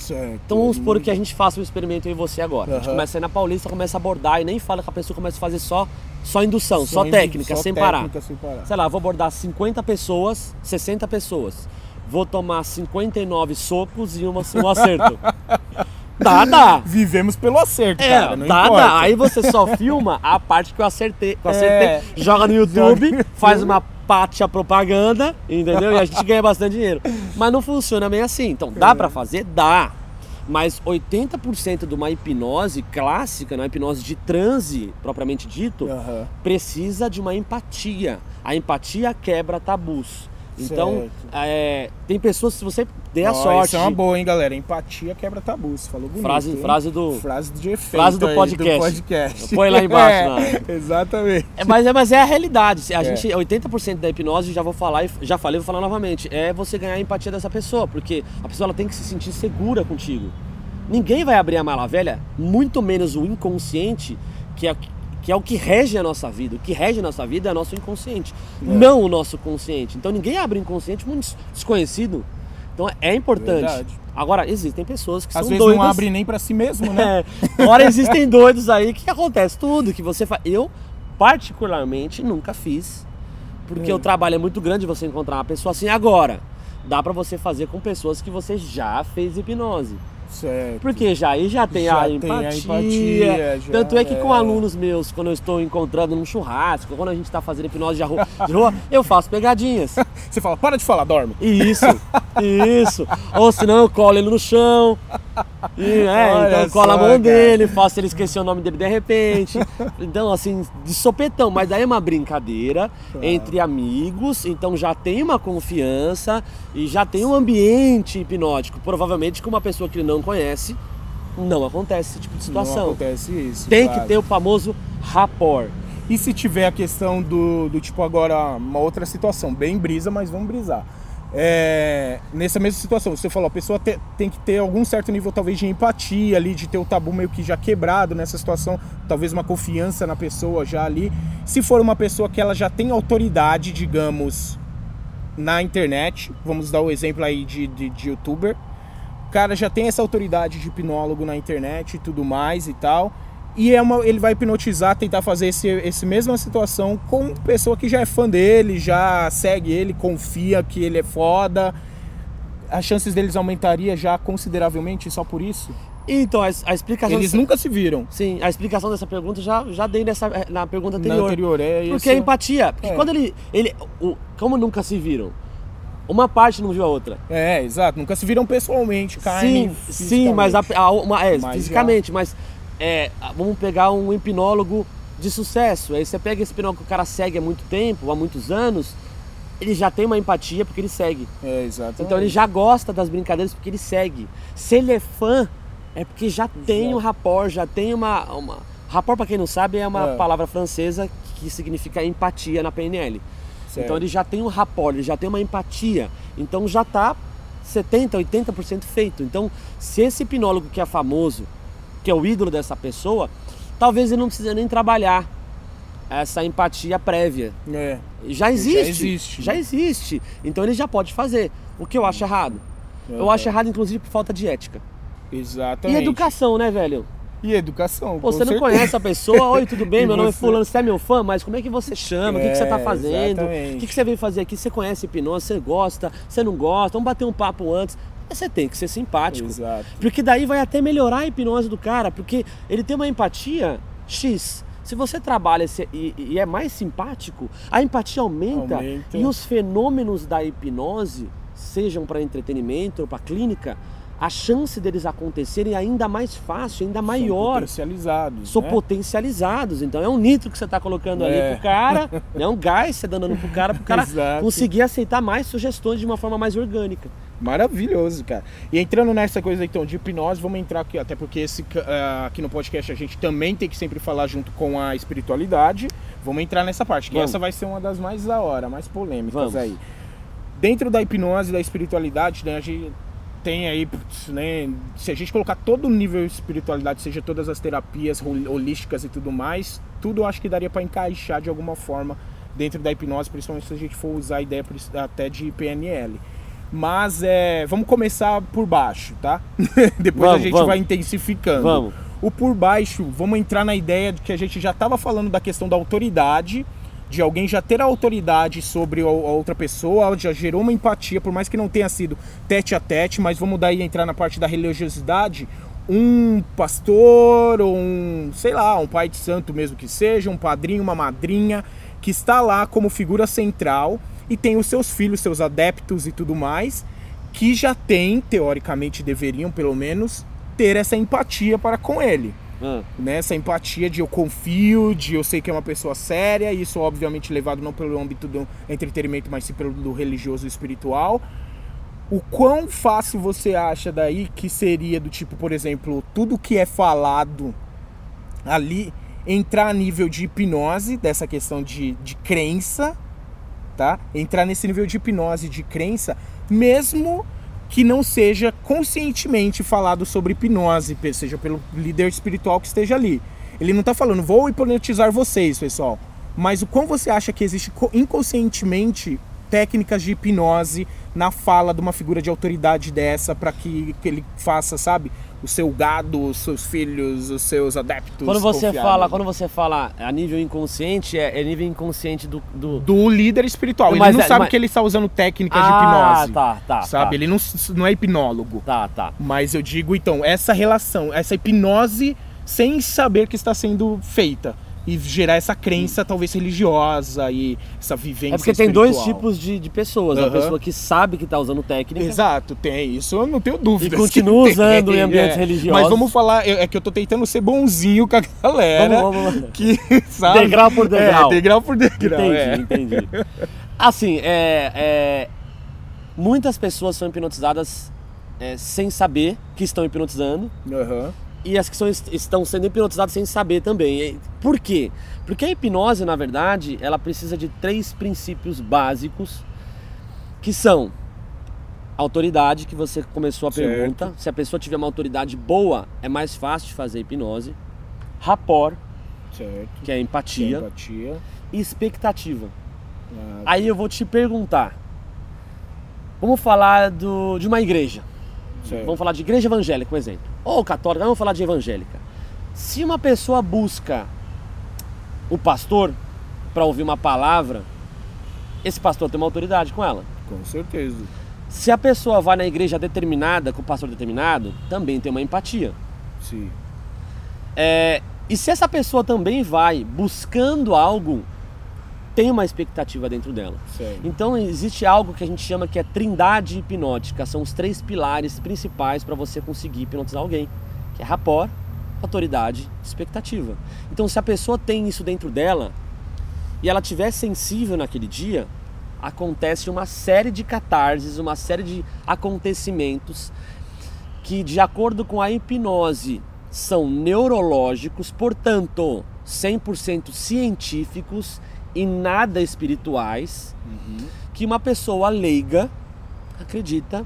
Certo. Então vamos supor que a gente faça um experimento em você agora. Uhum. A gente começa a ir na Paulista, começa a abordar e nem fala que a pessoa começa a fazer só, só indução, só, só técnica, só sem, técnica parar. sem parar. Sei lá, vou abordar 50 pessoas, 60 pessoas. Vou tomar 59 socos e uma, um acerto. [laughs] Dá, dá. Vivemos pelo acerto, é, cara. Não dá, importa. dá. Aí você só [laughs] filma a parte que eu acertei. Que eu acertei é. joga no YouTube, faz uma pátia propaganda, entendeu? E a gente ganha bastante dinheiro. Mas não funciona bem assim. Então, dá para fazer? Dá. Mas 80% de uma hipnose clássica, uma hipnose de transe, propriamente dito, uhum. precisa de uma empatia. A empatia quebra tabus. Então, é, tem pessoas, se você der a sorte. Isso é uma boa, hein, galera? Empatia quebra tabus. Falou bonito. frase, hein? frase do. Frase de efeito. Frase do aí, podcast. podcast. Põe lá embaixo, [laughs] É, exatamente. É, mas, é, mas é a realidade. A É. gente, 80% da hipnose, já vou falar, já falei, vou falar novamente, é você ganhar a empatia dessa pessoa, porque a pessoa ela tem que se sentir segura contigo. Ninguém vai abrir a mala velha, muito menos o inconsciente, que é, que é o que rege a nossa vida. O que rege a nossa vida é o nosso inconsciente, não o nosso consciente. Então ninguém abre inconsciente muito des- desconhecido. Então é importante. Verdade. Agora, existem pessoas que Às são vezes doidas. não abre nem pra si mesmo, né? [laughs] É, Agora existem doidos aí que acontece tudo que você faz. Eu, particularmente, nunca fiz. Porque Hum. o trabalho é muito grande você encontrar uma pessoa assim. Agora, dá pra você fazer com pessoas que você já fez hipnose. Certo. Porque já aí já tem, Já a, tem a empatia. empatia, já Tanto é que com é. alunos meus, quando eu estou encontrando num churrasco, quando a gente está fazendo hipnose de rua, de rua, eu faço pegadinhas. [laughs] Você fala, para de falar, dorme. Isso, isso. Ou senão eu colo ele no chão. E, é, Olha então eu colo a mão cara. dele, faço ele esquecer o nome dele de repente. Então, assim, de sopetão. Mas daí é uma brincadeira entre amigos, então já tem uma confiança e já tem um ambiente hipnótico. Provavelmente com uma pessoa que ele não conhece, não acontece esse tipo de Não situação. acontece isso. Tem claro. que ter o famoso rapport. E se tiver a questão do, do tipo agora, uma outra situação, bem brisa, mas vamos brisar. É, nessa mesma situação, você falou, a pessoa te- tem que ter algum certo nível talvez de empatia ali, de ter o tabu meio que já quebrado nessa situação, talvez uma confiança na pessoa já ali. Se for uma pessoa que ela já tem autoridade, digamos, na internet, vamos dar o exemplo aí de, de, de youtuber, cara já tem essa autoridade de hipnólogo na internet e tudo mais e tal. E é uma, ele vai hipnotizar, tentar fazer esse, esse mesma situação com pessoa que já é fã dele, já segue ele, confia que ele é foda. As chances deles aumentaria já consideravelmente só por isso? Então, a, a explicação. Eles nunca se viram. Sim, a explicação dessa pergunta já, já dei nessa, na pergunta Na anterior. anterior, é Porque esse- é empatia. Porque É. quando ele. ele o, como nunca se viram? Uma parte não viu a outra. É, exato. Nunca se viram pessoalmente, carne. sim, sim, mas, a, a- uma, é, Mas fisicamente, mas é, vamos pegar um hipnólogo de sucesso. Aí você pega esse hipnólogo que o cara segue há muito tempo, há muitos anos, ele já tem uma empatia porque ele segue. É, exato. Então ele já gosta das brincadeiras porque ele segue. Se ele é fã, é porque já tem um rapport, já tem uma. uma... Rapport, pra quem não sabe, é uma É. palavra francesa que significa empatia na PNL. Certo. Então ele já tem um rapport, ele já tem uma empatia. Então já tá 70, 80% feito. Então, se esse hipnólogo que é famoso, que é o ídolo dessa pessoa, talvez ele não precise nem trabalhar essa empatia prévia. É. Já existe. existe, Já né? existe. Então ele já pode fazer. O que eu acho errado? Eu Uhum. acho errado, inclusive, por falta de ética. Exatamente. E educação, né, velho? E educação. Pô, você não certeza. conhece a pessoa, oi, tudo bem? [laughs] Meu nome é Fulano, você é meu fã, mas como é que você chama? O que, que você tá É, fazendo? exatamente. O que, que você veio fazer aqui? Você conhece hipnose? Você gosta? Você não gosta? Vamos bater um papo antes. Mas Você tem que ser simpático. Exato. Porque daí vai até melhorar a hipnose do cara, porque ele tem uma empatia X. Se você trabalha e, e é mais simpático, a empatia aumenta, Aumenta. e os fenômenos da hipnose, sejam para entretenimento ou para clínica, a chance deles acontecerem é ainda mais fácil, ainda São maior. potencializados. São né? potencializados. Então é um nitro que você está colocando É. ali pro cara, [laughs] é um gás que você tá dando pro cara, pro cara conseguir aceitar mais sugestões de uma forma mais orgânica. Maravilhoso, cara. E entrando nessa coisa então de hipnose, vamos entrar aqui, até porque esse, ah, aqui no podcast a gente também tem que sempre falar junto com a espiritualidade. Vamos entrar nessa parte, que Vamos. essa vai ser uma das mais da hora, mais polêmicas Vamos. aí. Dentro da hipnose da espiritualidade, né, a gente tem aí, né, se a gente colocar todo o nível de espiritualidade, seja todas as terapias hol- holísticas e tudo mais, tudo eu acho que daria para encaixar de alguma forma dentro da hipnose, principalmente se a gente for usar a ideia até de PNL. Mas é, vamos começar por baixo, tá? [laughs] Depois a Vamos, gente vamos. vai intensificando. Vamos. O por baixo, vamos entrar na ideia de que a gente já estava falando da questão da autoridade, de alguém já ter a autoridade sobre a outra pessoa, já gerou uma empatia, por mais que não tenha sido tete a tete, mas vamos daí entrar na parte da religiosidade. Um pastor ou um, sei lá, um pai de santo mesmo que seja, um padrinho, uma madrinha, que está lá como figura central e tem os seus filhos, seus adeptos e tudo mais, que já tem, teoricamente deveriam pelo menos, ter essa empatia para com ele. Ah, né? Essa empatia de eu confio, de eu sei que é uma pessoa séria, isso obviamente levado não pelo âmbito do entretenimento, mas sim pelo do religioso e espiritual. O quão fácil você acha daí que seria do tipo, por exemplo, tudo que é falado ali entrar a nível de hipnose, dessa questão de, de crença, tá? Entrar nesse nível de hipnose, de crença, mesmo que não seja conscientemente falado sobre hipnose, seja pelo líder espiritual que esteja ali. Ele não está falando, vou hipnotizar vocês, pessoal. Mas o quão você acha que existe co- inconscientemente técnicas de hipnose na fala de uma figura de autoridade dessa para que, que ele faça, sabe? O seu gado, os seus filhos, os seus adeptos. Quando você fala, quando você fala a nível inconsciente, é, é nível inconsciente do. do... do líder espiritual. Mas ele não é- sabe mas- que ele está usando técnicas de ah, hipnose. tá, tá. sabe? Tá, Ele não, não é hipnólogo. tá. tá. Mas eu digo, então, essa relação, essa hipnose sem saber que está sendo feita. E gerar essa crença, talvez religiosa e essa vivência É porque tem dois tipos de, de pessoas. A Aham. pessoa que sabe que tá usando técnica. Exato, tem. Isso eu não tenho dúvida. E continua que tem, usando em ambientes religiosos. Mas vamos falar, é que eu tô tentando ser bonzinho com a galera. Vamos, vamos. Que, [laughs] sabe? Degrau por degrau. É, degrau por degrau. Entendi, é. entendi. Assim, é, é, muitas pessoas são hipnotizadas é, sem saber que estão hipnotizando Aham. E as que são, estão sendo hipnotizadas sem saber também. Por quê? Porque a hipnose, na verdade, ela precisa de três princípios básicos que são autoridade, que você começou a Certo. pergunta. Se a pessoa tiver uma autoridade boa, é mais fácil de fazer hipnose. Rapport, Certo. que é empatia, Empatia. e expectativa. Ah, Aí eu vou te perguntar. Vamos falar do, de uma igreja. Vamos falar de igreja evangélica, um exemplo. Ou católica, vamos falar de evangélica. Se uma pessoa busca o pastor para ouvir uma palavra, esse pastor tem uma autoridade com ela. Com certeza. Se a pessoa vai na igreja determinada, com o pastor determinado, também tem uma empatia. Sim. É, e se essa pessoa também vai buscando algo, tem uma expectativa dentro dela. Certo. Então existe algo que a gente chama que é trindade hipnótica. São os três pilares principais para você conseguir hipnotizar alguém, que é rapport, autoridade, expectativa. Então se a pessoa tem isso dentro dela e ela tiver sensível naquele dia, acontece uma série de catarses, uma série de acontecimentos que de acordo com a hipnose são neurológicos, portanto, 100% científicos e nada espirituais, que uma pessoa leiga acredita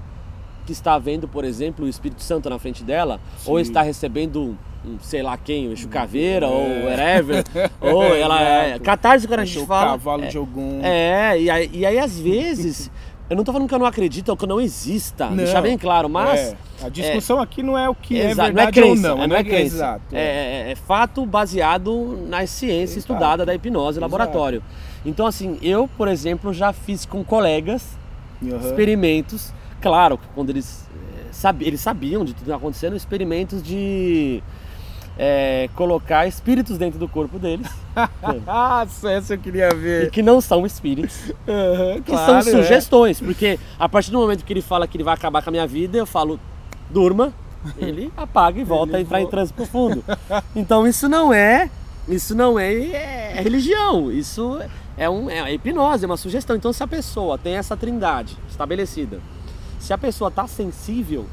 que está vendo, por exemplo, o Espírito Santo na frente dela, ou Sim. está recebendo um sei lá quem, o Exu Caveira, É. ou whatever, [laughs] ou ela é... Catarse quando a gente fala... cavalo é, de algum. é, e aí, e aí às vezes, [laughs] eu não tô falando que eu não acredito ou que eu não exista, Não. deixar bem claro, mas... É, a discussão aqui não é o que é verdade não é crença, ou não. é, não é crença. Exato. É, é- é fato baseado na ciência Exato. estudada da hipnose Exato. laboratório. Então, assim, eu, por exemplo, já fiz com colegas Aham. experimentos, claro, quando eles, eh, sabi, eles sabiam de tudo que estava acontecendo, experimentos de eh, colocar espíritos dentro do corpo deles, [laughs] Ah, essa eu queria e ver. que não são espíritos. [laughs] Aham, que claro, são sugestões, porque a partir do momento que ele fala que ele vai acabar com a minha vida, eu falo, durma, ele [laughs] apaga e volta Ele a entrar em volta. transe profundo. Então isso não é, isso não é, é religião, isso é, um, é hipnose, é uma sugestão. Então se a pessoa tem essa trindade estabelecida, se a pessoa está sensível,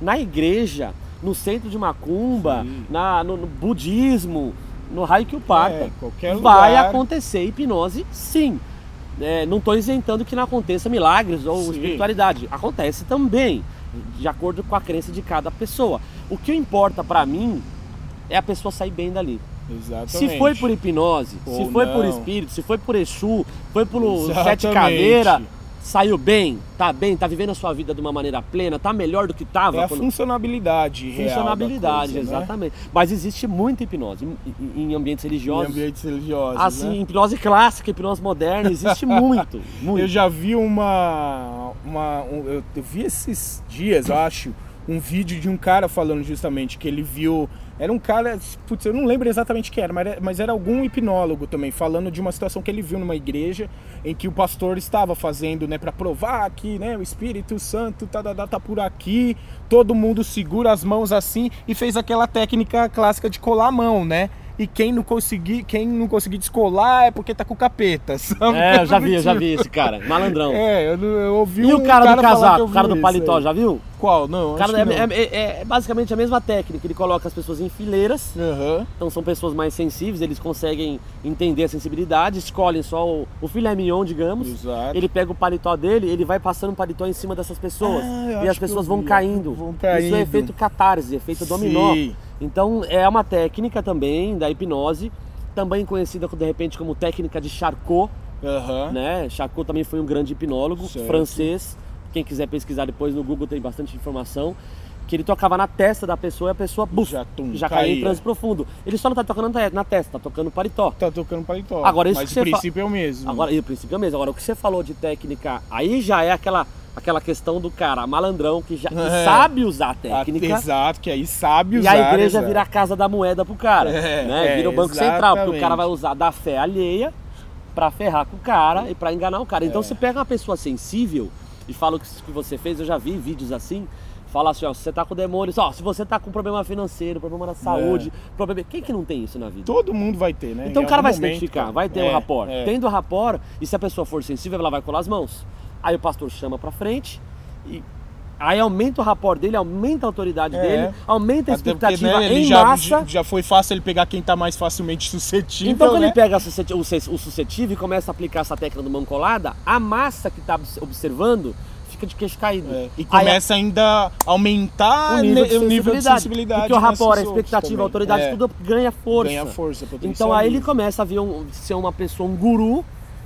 na igreja, no centro de macumba, Sim. na, no, no budismo, no raio que o parta, É, vai lugar. acontecer hipnose sim. É, não estou isentando que não aconteça milagres ou Sim. espiritualidade. Acontece também, de acordo com a crença de cada pessoa. O que importa para mim é a pessoa sair bem dali. Exatamente. Se foi por hipnose, se Ou foi por não. espírito, se foi por Exu, foi por sete Exatamente. caveira, saiu bem, tá bem, tá vivendo a sua vida de uma maneira plena, tá melhor do que tava. É a quando- funcionabilidade real da Funcionabilidade, coisa, né? exatamente. Mas existe muita hipnose em, em- em ambientes Em religiosos. ambientes religiosos, Assim, né? hipnose clássica, hipnose moderna, existe [laughs] muito, muito. Eu já vi uma. uma um- eu vi esses dias, eu acho, um vídeo de um cara falando justamente que ele viu. Era um cara, putz, eu não lembro exatamente quem era, mas era, mas era algum hipnólogo também, falando de uma situação que ele viu numa igreja em que o pastor estava fazendo, né, para provar que, né, o Espírito Santo tá, tá, tá por aqui, todo mundo segura as mãos assim e fez aquela técnica clássica de colar a mão, né? E quem não conseguir, quem não conseguir descolar é porque tá com capeta. [laughs] Sabe? É, eu já vi, eu já vi esse cara, malandrão. É, eu, eu ouvi E um o cara, cara do casaco, o cara do isso paletó, aí. já viu? Qual? Não, cara é, não. é- é- é basicamente a mesma técnica, ele coloca as pessoas em fileiras, Aham. então são pessoas mais sensíveis, eles conseguem entender a sensibilidade, escolhem só o, o filé mignon, digamos. Exato. Ele pega o paletó dele, ele vai passando o paletó em cima dessas pessoas. Ah, e as pessoas vão vi. caindo. Vão Isso caindo. é efeito catarse, efeito dominó. Então é uma técnica também da hipnose, também conhecida de repente como técnica de Charcot, Aham. né? Charcot também foi um grande hipnólogo Certo. francês. Quem quiser pesquisar depois no Google tem bastante informação. Que ele tocava na testa da pessoa e a pessoa buf, Já, tum, já caía em transe profundo. Ele só não tá tocando na te- na testa, tá tocando paletó. Tá tocando paletó. Agora, isso Mas que o você fa- princípio é o mesmo. Agora, e o princípio é o mesmo. Agora, o que você falou de técnica, aí já é aquela, aquela questão do cara malandrão que já que É. sabe usar a Ah, técnica. Exato, que aí sabe E usar. a igreja exato. vira a casa da moeda pro cara, É, né? é, Vira o banco central, porque o cara exatamente. vai usar da fé alheia pra ferrar com o cara e pra enganar o cara. Então É. você pega uma pessoa sensível e fala o que você fez, eu já vi vídeos assim, fala assim, ó, se você tá com demônios, ó, se você tá com problema financeiro, problema na saúde, problema... Quem que não tem isso na vida? Todo mundo vai ter, né? Então Em o cara vai se momento, identificar, cara. vai ter É, um rapport. é. Tendo rapport, e se a pessoa for sensível, ela vai colar as mãos. Aí o pastor chama pra frente e aí aumenta o rapport dele, aumenta a autoridade É. dele, aumenta a Até porque, expectativa né, ele em já, massa. já foi fácil ele pegar quem tá mais facilmente suscetível. Então quando né? ele pega o o suscetível e começa a aplicar essa técnica do mão colada, a massa que está observando fica de queixo caído. É, E Aí começa ainda a aumentar o nível, de o nível de sensibilidade. sensibilidade. Porque o rapport, a expectativa, também. a autoridade, É, tudo ganha força. Ganha força. Então aí ele começa a ver um- ser uma pessoa, um guru,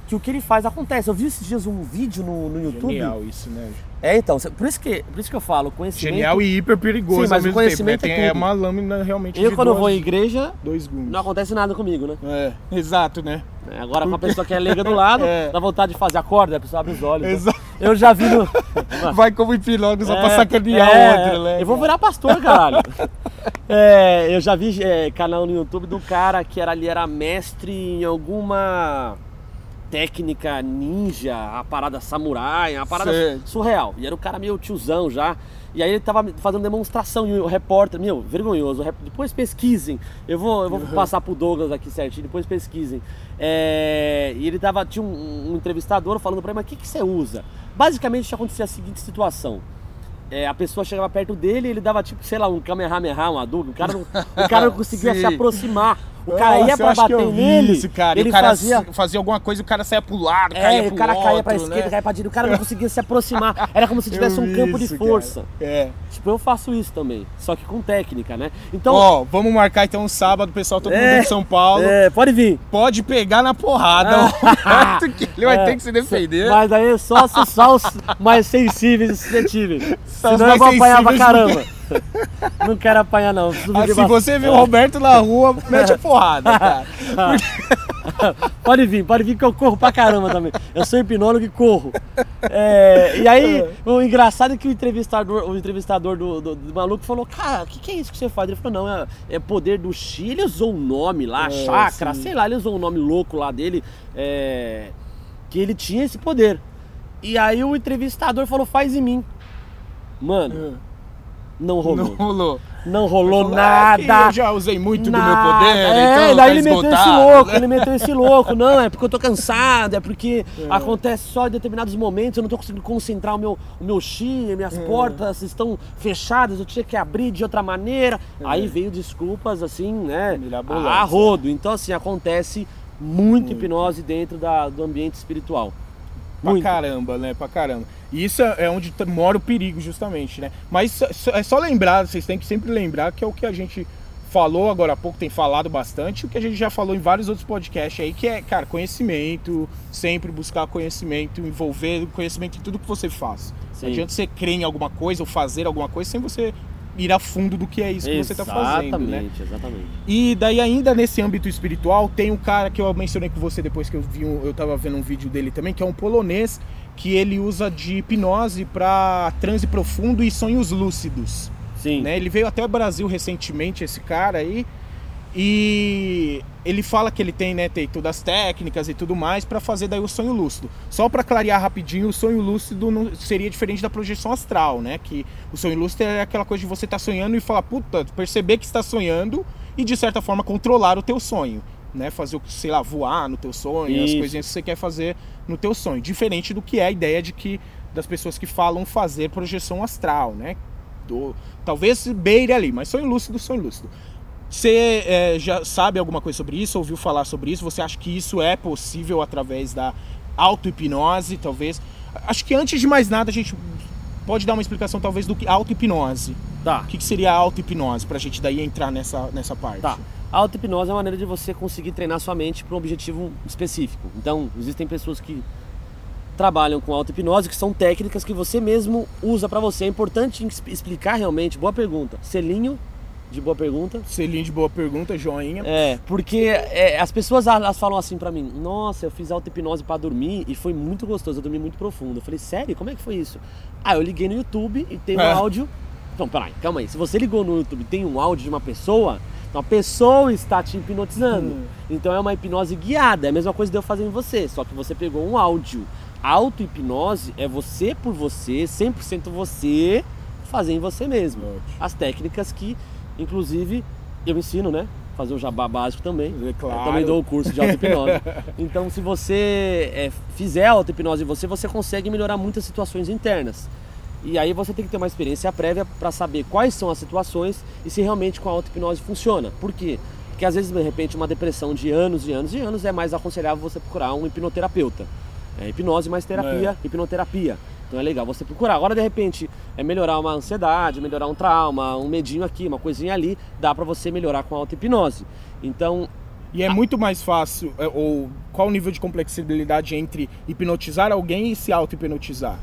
que o que ele faz acontece. Eu vi esses dias um vídeo no, no YouTube. Genial isso, né? É, então, por isso que, por isso que eu falo, conhecimento. Genial e hiper perigoso Sim, mas o mesmo tempo. Né? conhecimento é é uma lâmina realmente Eu quando duas- vou em igreja, não acontece nada comigo, né? É, exato, né? Agora com a pessoa que é leiga do [laughs] lado, É. dá vontade de fazer a corda, a pessoa abre os olhos. né? Exato. Eu já vi no. [laughs] Vai como hipnólogo só É, pra sacanear é, o outro, é. né? Eu vou virar pastor, caralho. [laughs] É, eu já vi é, canal no YouTube do cara que era ali, era mestre em alguma técnica ninja, a parada samurai, uma parada Sei. surreal. E era o cara meio tiozão já. E aí ele tava fazendo demonstração e o repórter, meu, vergonhoso. Depois pesquisem. Eu vou, eu vou passar pro Douglas aqui certinho, depois pesquisem. É, e ele tava, tinha um, um entrevistador falando pra ele, mas o que, que você usa? Basicamente acontecia a seguinte situação. É, a pessoa chegava perto dele e ele dava tipo, sei lá, um Kamehameha, um Hadouken. O cara não, o cara não [laughs] conseguia se aproximar. O cara Nossa, ia pra bater nele, Isso, cara. E ele o cara fazia... fazia alguma coisa e o cara saia pro lado, caía É, pro o cara caía pra outro, esquerda, né? caía pra direita, o cara não conseguia se aproximar. [laughs] Era como se tivesse um campo de força. cara. É. Tipo, eu faço isso também, só que com técnica, né? Então, Ó, vamos marcar então um sábado, pessoal, todo É, mundo de São Paulo. é, pode vir. Pode pegar na porrada. Ah. [laughs] ele vai É, ter que se defender. Mas aí é só, só os mais sensíveis e suscetíveis. Só Senão eu vou apanhar pra caramba. [laughs] Não quero apanhar, não. Ah, se você vê o Roberto na rua, mete a porrada, cara. [laughs] [laughs] Pode vir, pode vir que eu corro pra caramba também. Eu sou hipnólogo e corro. É, e aí, o engraçado é que o entrevistador, o entrevistador do, do- do maluco falou: Cara, o que, que é isso que você faz? Ele falou: Não, é, é poder do Chi. Ele usou um nome lá, É, chakra, sim. sei lá, ele usou um nome louco lá dele, é, que ele tinha esse poder. E aí o entrevistador falou: Faz em mim. Mano, não rolou. Não rolou. Não rolou Falou, "Ah, nada. Eu já usei muito do meu Nada. poder, é, então daí tá ele meteu esse esgotado, louco, né? ele meteu esse louco. Não, é porque eu tô cansado, é porque acontece só em determinados momentos, eu não tô conseguindo concentrar o meu, o meu chi, minhas É. portas estão fechadas, eu tinha que abrir de outra maneira. Aí veio desculpas, assim, né? A rodo. Então, assim, acontece muito hipnose dentro da, do ambiente espiritual. Pra Muito. caramba, né? Pra caramba. E isso é onde t- mora o perigo, justamente, né? Mas é só lembrar, vocês têm que sempre lembrar que é o que a gente falou agora há pouco, tem falado bastante, o que a gente já falou em vários outros podcasts aí, que é, cara, conhecimento, sempre buscar conhecimento, envolver conhecimento em tudo que você faz. Sim. Não adianta você crer em alguma coisa ou fazer alguma coisa sem você ir a fundo do que é isso que você está fazendo, né? Exatamente, exatamente. E daí ainda nesse âmbito espiritual, tem um cara que eu mencionei com você depois que eu vi, eu tava vendo um vídeo dele também, que é um polonês que ele usa de hipnose para transe profundo e sonhos lúcidos. Sim. Né? Ele veio até o Brasil recentemente, esse cara aí, e ele fala que ele tem, né, tem todas as técnicas e tudo mais para fazer daí o sonho lúcido. Só para clarear rapidinho, o sonho lúcido não seria diferente da projeção astral, né? Que o sonho lúcido é aquela coisa de você estar tá sonhando e falar, puta, perceber que está sonhando e de certa forma controlar o teu sonho, né? Fazer o sei lá, voar no teu sonho, Isso. as coisinhas que você quer fazer no teu sonho, diferente do que é a ideia de que das pessoas que falam fazer projeção astral, né? Do, talvez beire ali, mas sonho lúcido, sonho lúcido. Você é, já sabe alguma coisa sobre isso? Ouviu falar sobre isso? Você acha que isso é possível através da auto-hipnose, talvez? Acho que antes de mais nada a gente pode dar uma explicação talvez do que auto-hipnose. Tá. O que, que seria a auto-hipnose pra gente daí entrar nessa, nessa parte? Tá. A auto-hipnose é uma maneira de você conseguir treinar sua mente para um objetivo específico. Então, existem pessoas que trabalham com auto-hipnose, que são técnicas que você mesmo usa para você. É importante explicar realmente, boa pergunta. Selinho de boa pergunta. Selinho de boa pergunta, joinha. É, porque é, as pessoas elas falam assim pra mim: Nossa, eu fiz auto-hipnose pra dormir e foi muito gostoso, eu dormi muito profundo. Eu falei: Sério? Como é que foi isso? Ah, eu liguei no YouTube e tem um é. áudio. Então, peraí, calma aí. Se você ligou no YouTube e tem um áudio de uma pessoa, então a pessoa está te hipnotizando. Hum. Então é uma hipnose guiada, é a mesma coisa de eu fazer em você, só que você pegou um áudio. Auto-hipnose é você por você, 100% você, fazer em você mesmo. As técnicas que Inclusive, eu ensino, né? Fazer o jabá básico também. É claro. Eu também dou o curso de auto-hipnose. [laughs] então, se você é, fizer auto-hipnose em você, você consegue melhorar muitas situações internas. E aí você tem que ter uma experiência prévia para saber quais são as situações e se realmente com a auto-hipnose funciona. Por quê? Porque às vezes, de repente, uma depressão de anos e anos e anos é mais aconselhável você procurar um hipnoterapeuta. É hipnose mais terapia, é. hipnoterapia. Então é legal você procurar. Agora, de repente, é melhorar uma ansiedade, melhorar um trauma, um medinho aqui, uma coisinha ali, dá para você melhorar com a auto-hipnose. Então. E é a... muito mais fácil, é, ou qual o nível de complexidade entre hipnotizar alguém e se auto-hipnotizar?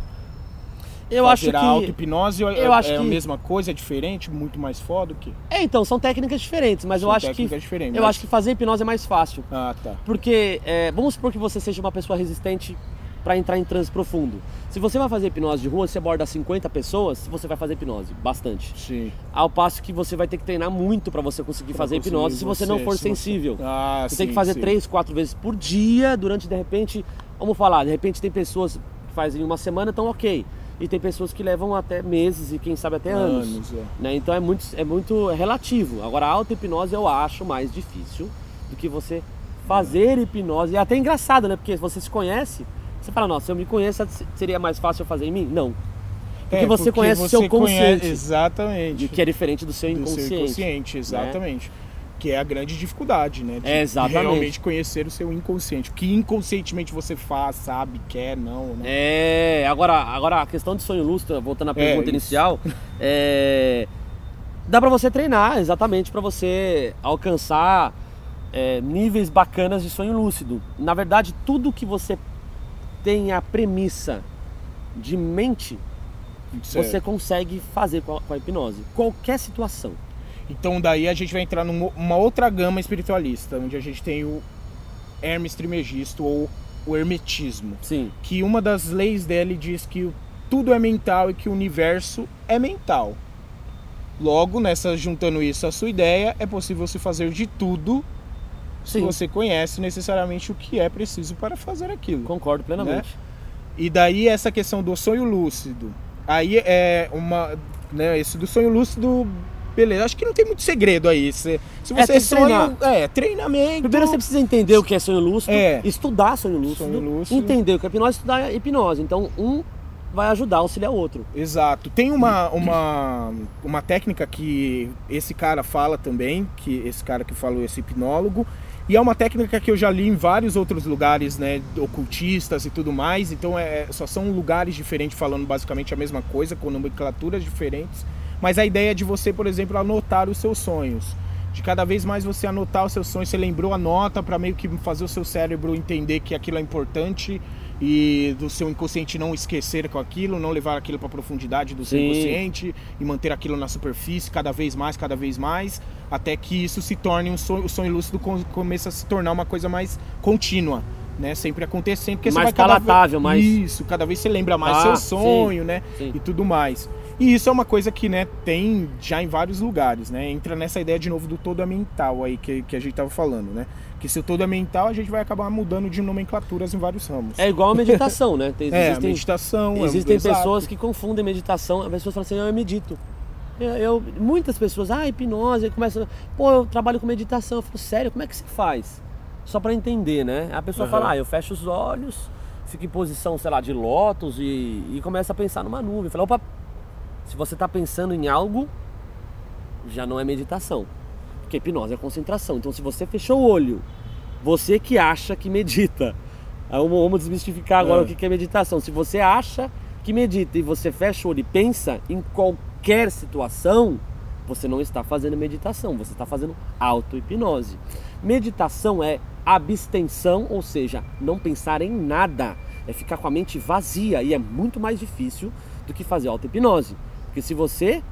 Eu Fazer acho que. auto-hipnose eu é, acho é a mesma coisa, é diferente, muito mais foda do que? É, então, são técnicas diferentes, mas são eu acho que. Diferentes, eu mas... acho que fazer hipnose é mais fácil. Ah, tá. Porque, é, vamos supor que você seja uma pessoa resistente para entrar em transe profundo. Se você vai fazer hipnose de rua, você aborda 50 pessoas, você vai fazer hipnose, bastante. Sim. Ao passo que você vai ter que treinar muito para você conseguir pra fazer hipnose se você, não for sensível. Você... Ah, você sim, tem que fazer sim. três, quatro vezes por dia, durante de repente, vamos falar, de repente tem pessoas que fazem uma semana, então ok. E tem pessoas que levam até meses e quem sabe até anos. anos é. Né? Então é muito, é muito relativo. Agora a auto-hipnose eu acho mais difícil do que você fazer hipnose. É até engraçado, né? Porque você se conhece, você fala, nossa, se eu me conheço, seria mais fácil eu fazer em mim? Não. Porque, é, você conhece o seu consciente. Conhece, exatamente. Que é diferente do seu inconsciente. Do seu inconsciente, exatamente. Né? Que é a grande dificuldade, né? De é exatamente. realmente conhecer o seu inconsciente. O que inconscientemente você faz, sabe, quer, não. Né? É, agora, agora a questão de sonho lúcido, voltando à é, pergunta é, inicial, é, dá para você treinar exatamente para você alcançar é, níveis bacanas de sonho lúcido. Na verdade, tudo que você tem a premissa de mente, certo. você consegue fazer com a, com a, hipnose. Qualquer situação. Então daí a gente vai entrar numa outra gama espiritualista, onde a gente tem o Hermes Trimegisto ou o Hermetismo. Sim. Que uma das leis dele diz que tudo é mental e que o universo é mental. Logo, nessa juntando isso à sua ideia, é possível se fazer de tudo se você conhece necessariamente o que é preciso para fazer aquilo. Concordo plenamente. Né? E daí essa questão do sonho lúcido. Aí é uma. Né, esse do sonho lúcido beleza. Acho que não tem muito segredo aí. Se, se é, você é, sonha, é, treinamento. Primeiro você precisa entender o que é sonho lúcido, é. estudar sonho lúcido, sonho lúcido, entender o que é hipnose, estudar hipnose. Então, um vai ajudar auxiliar o outro. Exato. Tem uma, uma, uma técnica que esse cara fala também, que esse cara que falou, esse hipnólogo, e é uma técnica que eu já li em vários outros lugares, né, ocultistas e tudo mais. Então é, é, só são lugares diferentes falando basicamente a mesma coisa, com nomenclaturas diferentes. Mas a ideia é de você, por exemplo, anotar os seus sonhos. de cada vez mais você anotar os seus sonhos, você lembrou, anota para meio que fazer o seu cérebro entender que aquilo é importante e do seu inconsciente não esquecer com aquilo, não levar aquilo para a profundidade do seu Sim. inconsciente e manter aquilo na superfície cada vez mais, cada vez mais, até que isso se torne um sonho, o sonho lúcido com- começa a se tornar uma coisa mais contínua. Né, sempre acontecendo, porque Mais você vai cada palatável, vez... mais- Isso, cada vez você lembra mais Ah, seu sim, sonho, né? sim. E tudo mais. E isso é uma coisa que, né, tem já em vários lugares, né? Entra nessa ideia de novo do todo mental aí que, que a gente tava falando, né? Que se o todo é mental, a gente vai acabar mudando de nomenclaturas em vários ramos. É igual a meditação, né? Tem, [laughs] É, existem meditação. é um- existem exato. pessoas que confundem meditação. As pessoas falam assim, "Ah, eu medito. Eu, eu- muitas pessoas, ah, hipnose, começa, pô, eu trabalho com meditação. Eu falo, sério, como é que se faz? Só pra entender, né? A pessoa Aham. fala, ah, eu fecho os olhos, fico em posição, sei lá, de lótus e, e começa a pensar numa nuvem. Fala, opa, se você tá pensando em algo, já não é meditação. Porque hipnose é concentração. Então, se você fechou o olho, você que acha que medita. Vamos, vamos desmistificar agora É. o que que é meditação. Se você acha que medita e você fecha o olho e pensa em qualquer situação, você não está fazendo meditação, você está fazendo auto-hipnose. Meditação é abstenção, ou seja, não pensar em nada. É ficar com a mente vazia e é muito mais difícil do que fazer auto-hipnose. Porque se você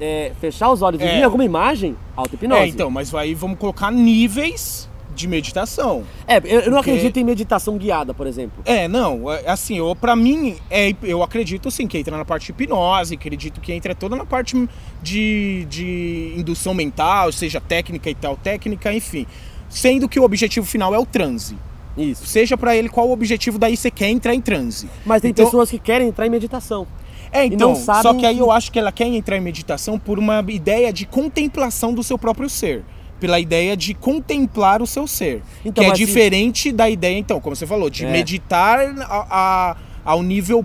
é, fechar os olhos e É. vir alguma imagem, auto-hipnose. É, então, mas aí vamos colocar níveis de meditação. É, eu, não acredito em meditação guiada, por exemplo. É, não, é, assim, eu, pra mim, é, eu acredito sim que entra na parte de hipnose, acredito que entra toda na parte de, de indução mental, seja técnica e tal, técnica, enfim. Sendo que o objetivo final é o transe. Isso. Seja pra ele qual o objetivo, daí você quer entrar em transe. Mas tem Então- pessoas que querem entrar em meditação. É, então, sabem só que aí eu acho que ela quer entrar em meditação por uma ideia de contemplação do seu próprio ser. Pela ideia de contemplar o seu ser. Então, que é mas se- diferente da ideia, então, como você falou, de É. meditar a, a- ao nível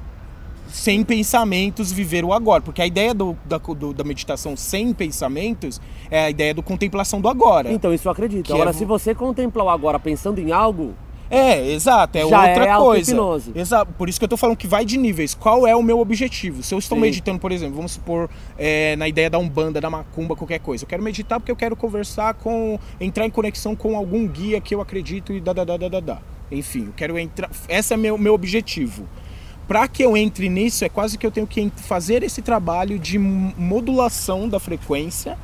sem pensamentos, viver o agora. Porque a ideia do- da, do- da meditação sem pensamentos é a ideia do contemplação do agora. Então, isso eu acredito. Que Agora, é- se você contemplar o agora pensando em algo, É, exato, é Já outra é coisa. Exato, por isso que eu tô falando que vai de níveis. Qual é o meu objetivo? Se eu estou Sim. meditando, por exemplo, vamos supor, é, na ideia da Umbanda, da Macumba, qualquer coisa. Eu quero meditar porque eu quero conversar com. entrar em conexão com algum guia que eu acredito e da da da da da. Enfim, eu quero entrar. Esse é meu, meu objetivo. Para que eu entre nisso, é quase que eu tenho que fazer esse trabalho de modulação da frequência,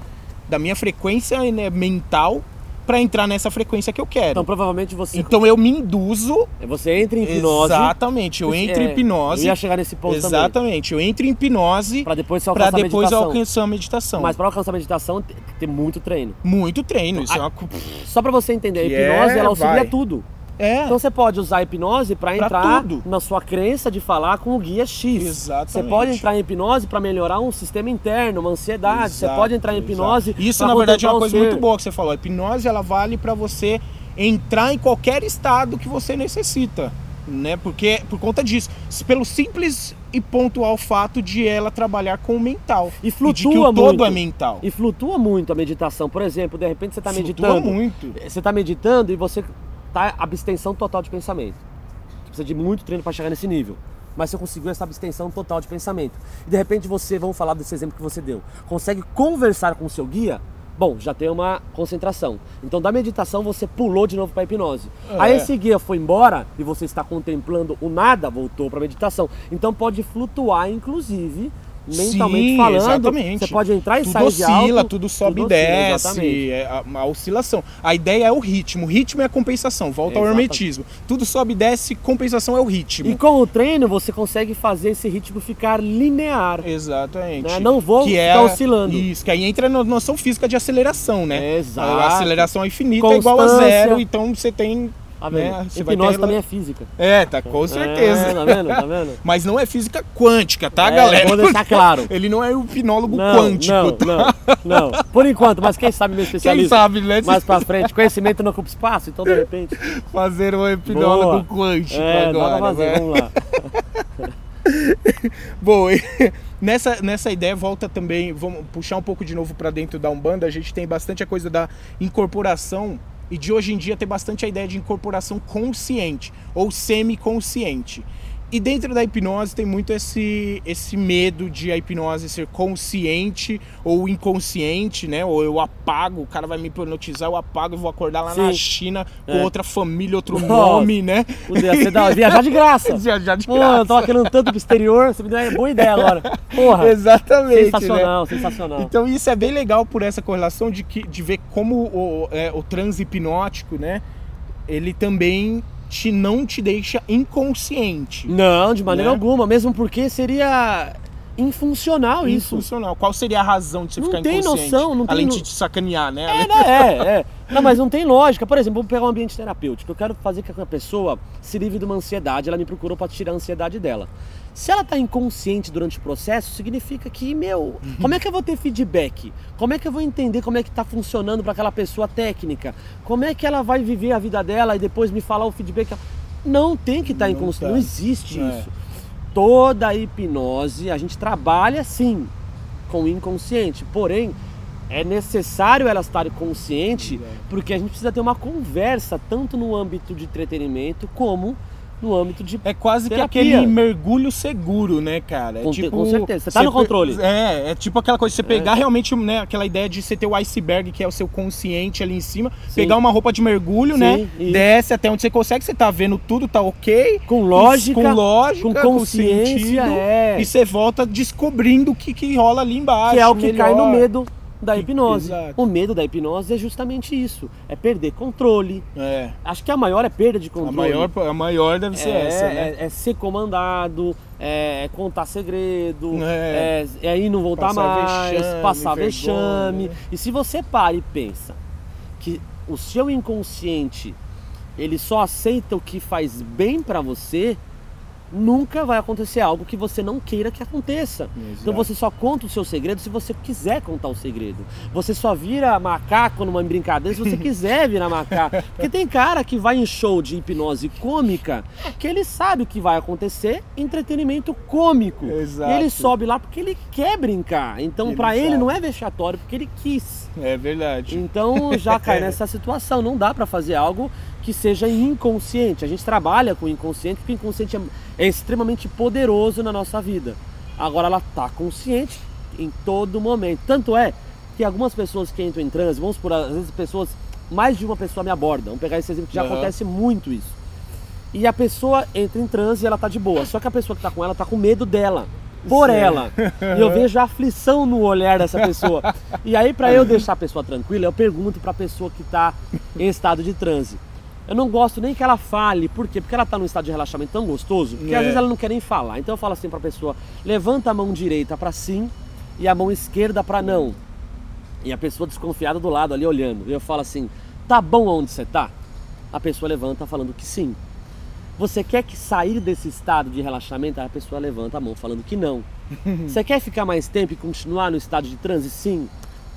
da minha frequência né, mental, para entrar nessa frequência que eu quero. então provavelmente você, Então eu me induzo. você entra em hipnose. Exatamente, eu entro É, em hipnose. Eu ia chegar nesse ponto também. Exatamente, eu entro em hipnose Pra depois para alcançar a depois meditação. alcançar a meditação. Mas para alcançar a meditação, tem que ter muito treino. Muito treino, isso é uma... Só pra você entender, a hipnose, é, ela auxilia vai. tudo. É, Então você pode usar a hipnose para entrar tudo. na sua crença de falar com o guia X. Exatamente. Você pode entrar em hipnose para melhorar um sistema interno, uma ansiedade. você Exato, pode entrar em hipnose. exato. Isso, na verdade, é uma coisa ser. muito boa que você falou. A hipnose, ela vale para você entrar em qualquer estado que você necessita. Né? Porque, por conta disso, pelo simples e pontual fato de ela trabalhar com o mental. E de que o flutua todo muito. é mental. E flutua muito a meditação. Por exemplo, de repente você está Flutua meditando. muito. Você está meditando e você tá abstenção total de pensamento. Você precisa de muito treino para chegar nesse nível. Mas você conseguiu essa abstenção total de pensamento. E de repente você, vamos falar desse exemplo que você deu, consegue conversar com o seu guia, bom, já tem uma concentração. Então da meditação você pulou de novo para hipnose. É. Aí esse guia foi embora e você está contemplando o nada, voltou para meditação. Então pode flutuar, inclusive, mentalmente Sim, falando. exatamente. Você pode entrar e tudo sair de oscila, alto, tudo sobe tudo e desce, é a, a oscilação. A ideia é o ritmo, o ritmo é a compensação, volta ao Exatamente. hermetismo. Tudo sobe e desce, compensação é o ritmo. E com o treino você consegue fazer esse ritmo ficar linear. Exatamente. Né? Não vou que ficar é, oscilando. Isso, que aí entra na noção física de aceleração, né? Exato. A aceleração infinita é igual a zero, então você tem. Vendo? né, você vai Hipnose ter- também é física. É, tá, com certeza. É, tá vendo? Tá vendo? [laughs] Mas não é física quântica, tá, É, galera? vou deixar claro. [laughs] Ele não é o hipnólogo Não, quântico. não, tá? não, não. Por enquanto, mas quem sabe meu Quem especialista. sabe, né? Mais pra frente, conhecimento não ocupa espaço, então de repente. Fazer um hipnólogo Boa. quântico É, dá agora. pra fazer, né? vamos lá. [laughs] Bom, nessa, nessa ideia volta também, vamos puxar um pouco de novo para dentro da Umbanda, a gente tem bastante a coisa da incorporação e de hoje em dia ter bastante a ideia de incorporação consciente ou semi-consciente. E dentro da hipnose tem muito esse, esse medo de a hipnose ser consciente ou inconsciente, né? Ou eu apago, o cara vai me hipnotizar, eu apago e vou acordar lá Sim. na China com É. outra família, outro nome, né? Ser da- viajar de graça. [laughs] Viajar de Pô, graça. eu tava querendo tanto pro exterior, você me deu uma boa ideia agora. Porra, Exatamente. né? sensacional, sensacional. Então isso é bem legal por essa correlação de, que, de ver como o, é, o transe hipnótico, né? Ele também te, não te deixa inconsciente. Não, de maneira Né? alguma, mesmo porque seria infuncional isso. Infuncional. Qual seria a razão de você Não ficar tem inconsciente? noção, não tem Além no- de te sacanear, né? É, né? É, é. Não, mas não tem lógica. Por exemplo, vamos pegar um ambiente terapêutico. Eu quero fazer com que a pessoa se livre de uma ansiedade. Ela me procurou para tirar a ansiedade dela. Se ela tá inconsciente durante o processo, significa que, meu, como é que eu vou ter feedback? Como é que eu vou entender como é que tá funcionando para aquela pessoa técnica? Como é que ela vai viver a vida dela e depois me falar o feedback? Não tem que estar Não inconsciente, tá. não existe É. isso. Toda a hipnose, a gente trabalha sim com o inconsciente, porém é necessário ela estar consciente porque a gente precisa ter uma conversa tanto no âmbito de entretenimento como no âmbito de É quase Terapia. que aquele mergulho seguro, né, cara? É Com- tipo, com certeza. Você tá no controle. É, é tipo aquela coisa, você pegar realmente, né, aquela ideia de você ter o iceberg, que é o seu consciente ali em cima, Sim. pegar uma roupa de mergulho, Sim, né? Desce até onde você consegue, você tá vendo tudo, tá ok. com lógica, com lógica, com consciência, sentido, é. E você volta descobrindo o que, que rola ali embaixo. que é o que cai no melhor. medo da hipnose. exato. O medo da hipnose é justamente isso, é perder controle. É. Acho que a maior é perda de A controle. maior, a maior deve ser é, essa, né? é- é ser comandado, é, é contar segredo, É. é, é ir não voltar Passar mais, vexame, passar vergonha, vexame. E se você para e pensa que o seu inconsciente ele só aceita o que faz bem pra você, nunca vai acontecer algo que você não queira que aconteça. Então Exato. você só conta o seu segredo se você quiser contar o segredo. Você só vira macaco numa brincadeira se você [laughs] quiser virar macaco. Porque tem cara que vai em show de hipnose cômica que ele sabe o que vai acontecer, entretenimento cômico. Exato. E ele sobe lá porque ele quer brincar. Então pra ele não é vexatório porque ele quis. É verdade. Então já cai [laughs] nessa situação. Não dá pra fazer algo que seja inconsciente. A gente trabalha com o inconsciente porque o inconsciente é, é extremamente poderoso na nossa vida. Agora ela tá consciente em todo momento. Tanto é que algumas pessoas que entram em transe, vamos por às vezes pessoas, mais de uma pessoa me aborda. Vamos pegar esse exemplo que já Aham. acontece muito isso. E a pessoa entra em transe e ela tá de boa. Só que a pessoa que tá com ela tá com medo dela. Por Certo. ela. [laughs] E eu vejo a aflição no olhar dessa pessoa. E aí, pra eu deixar a pessoa tranquila, eu pergunto pra pessoa que tá em estado de transe. Eu não gosto nem que ela fale, por quê? Porque ela tá num estado de relaxamento tão gostoso, que É. às vezes ela não quer nem falar. Então eu falo assim pra pessoa: levanta a mão direita pra sim e a mão esquerda pra não. E a pessoa desconfiada do lado ali olhando. E eu falo assim: tá bom onde você tá? A pessoa levanta falando que sim. Você quer que sair desse estado de relaxamento? A pessoa levanta a mão falando que não. [laughs] Você quer ficar mais tempo e continuar no estado de transe? Sim.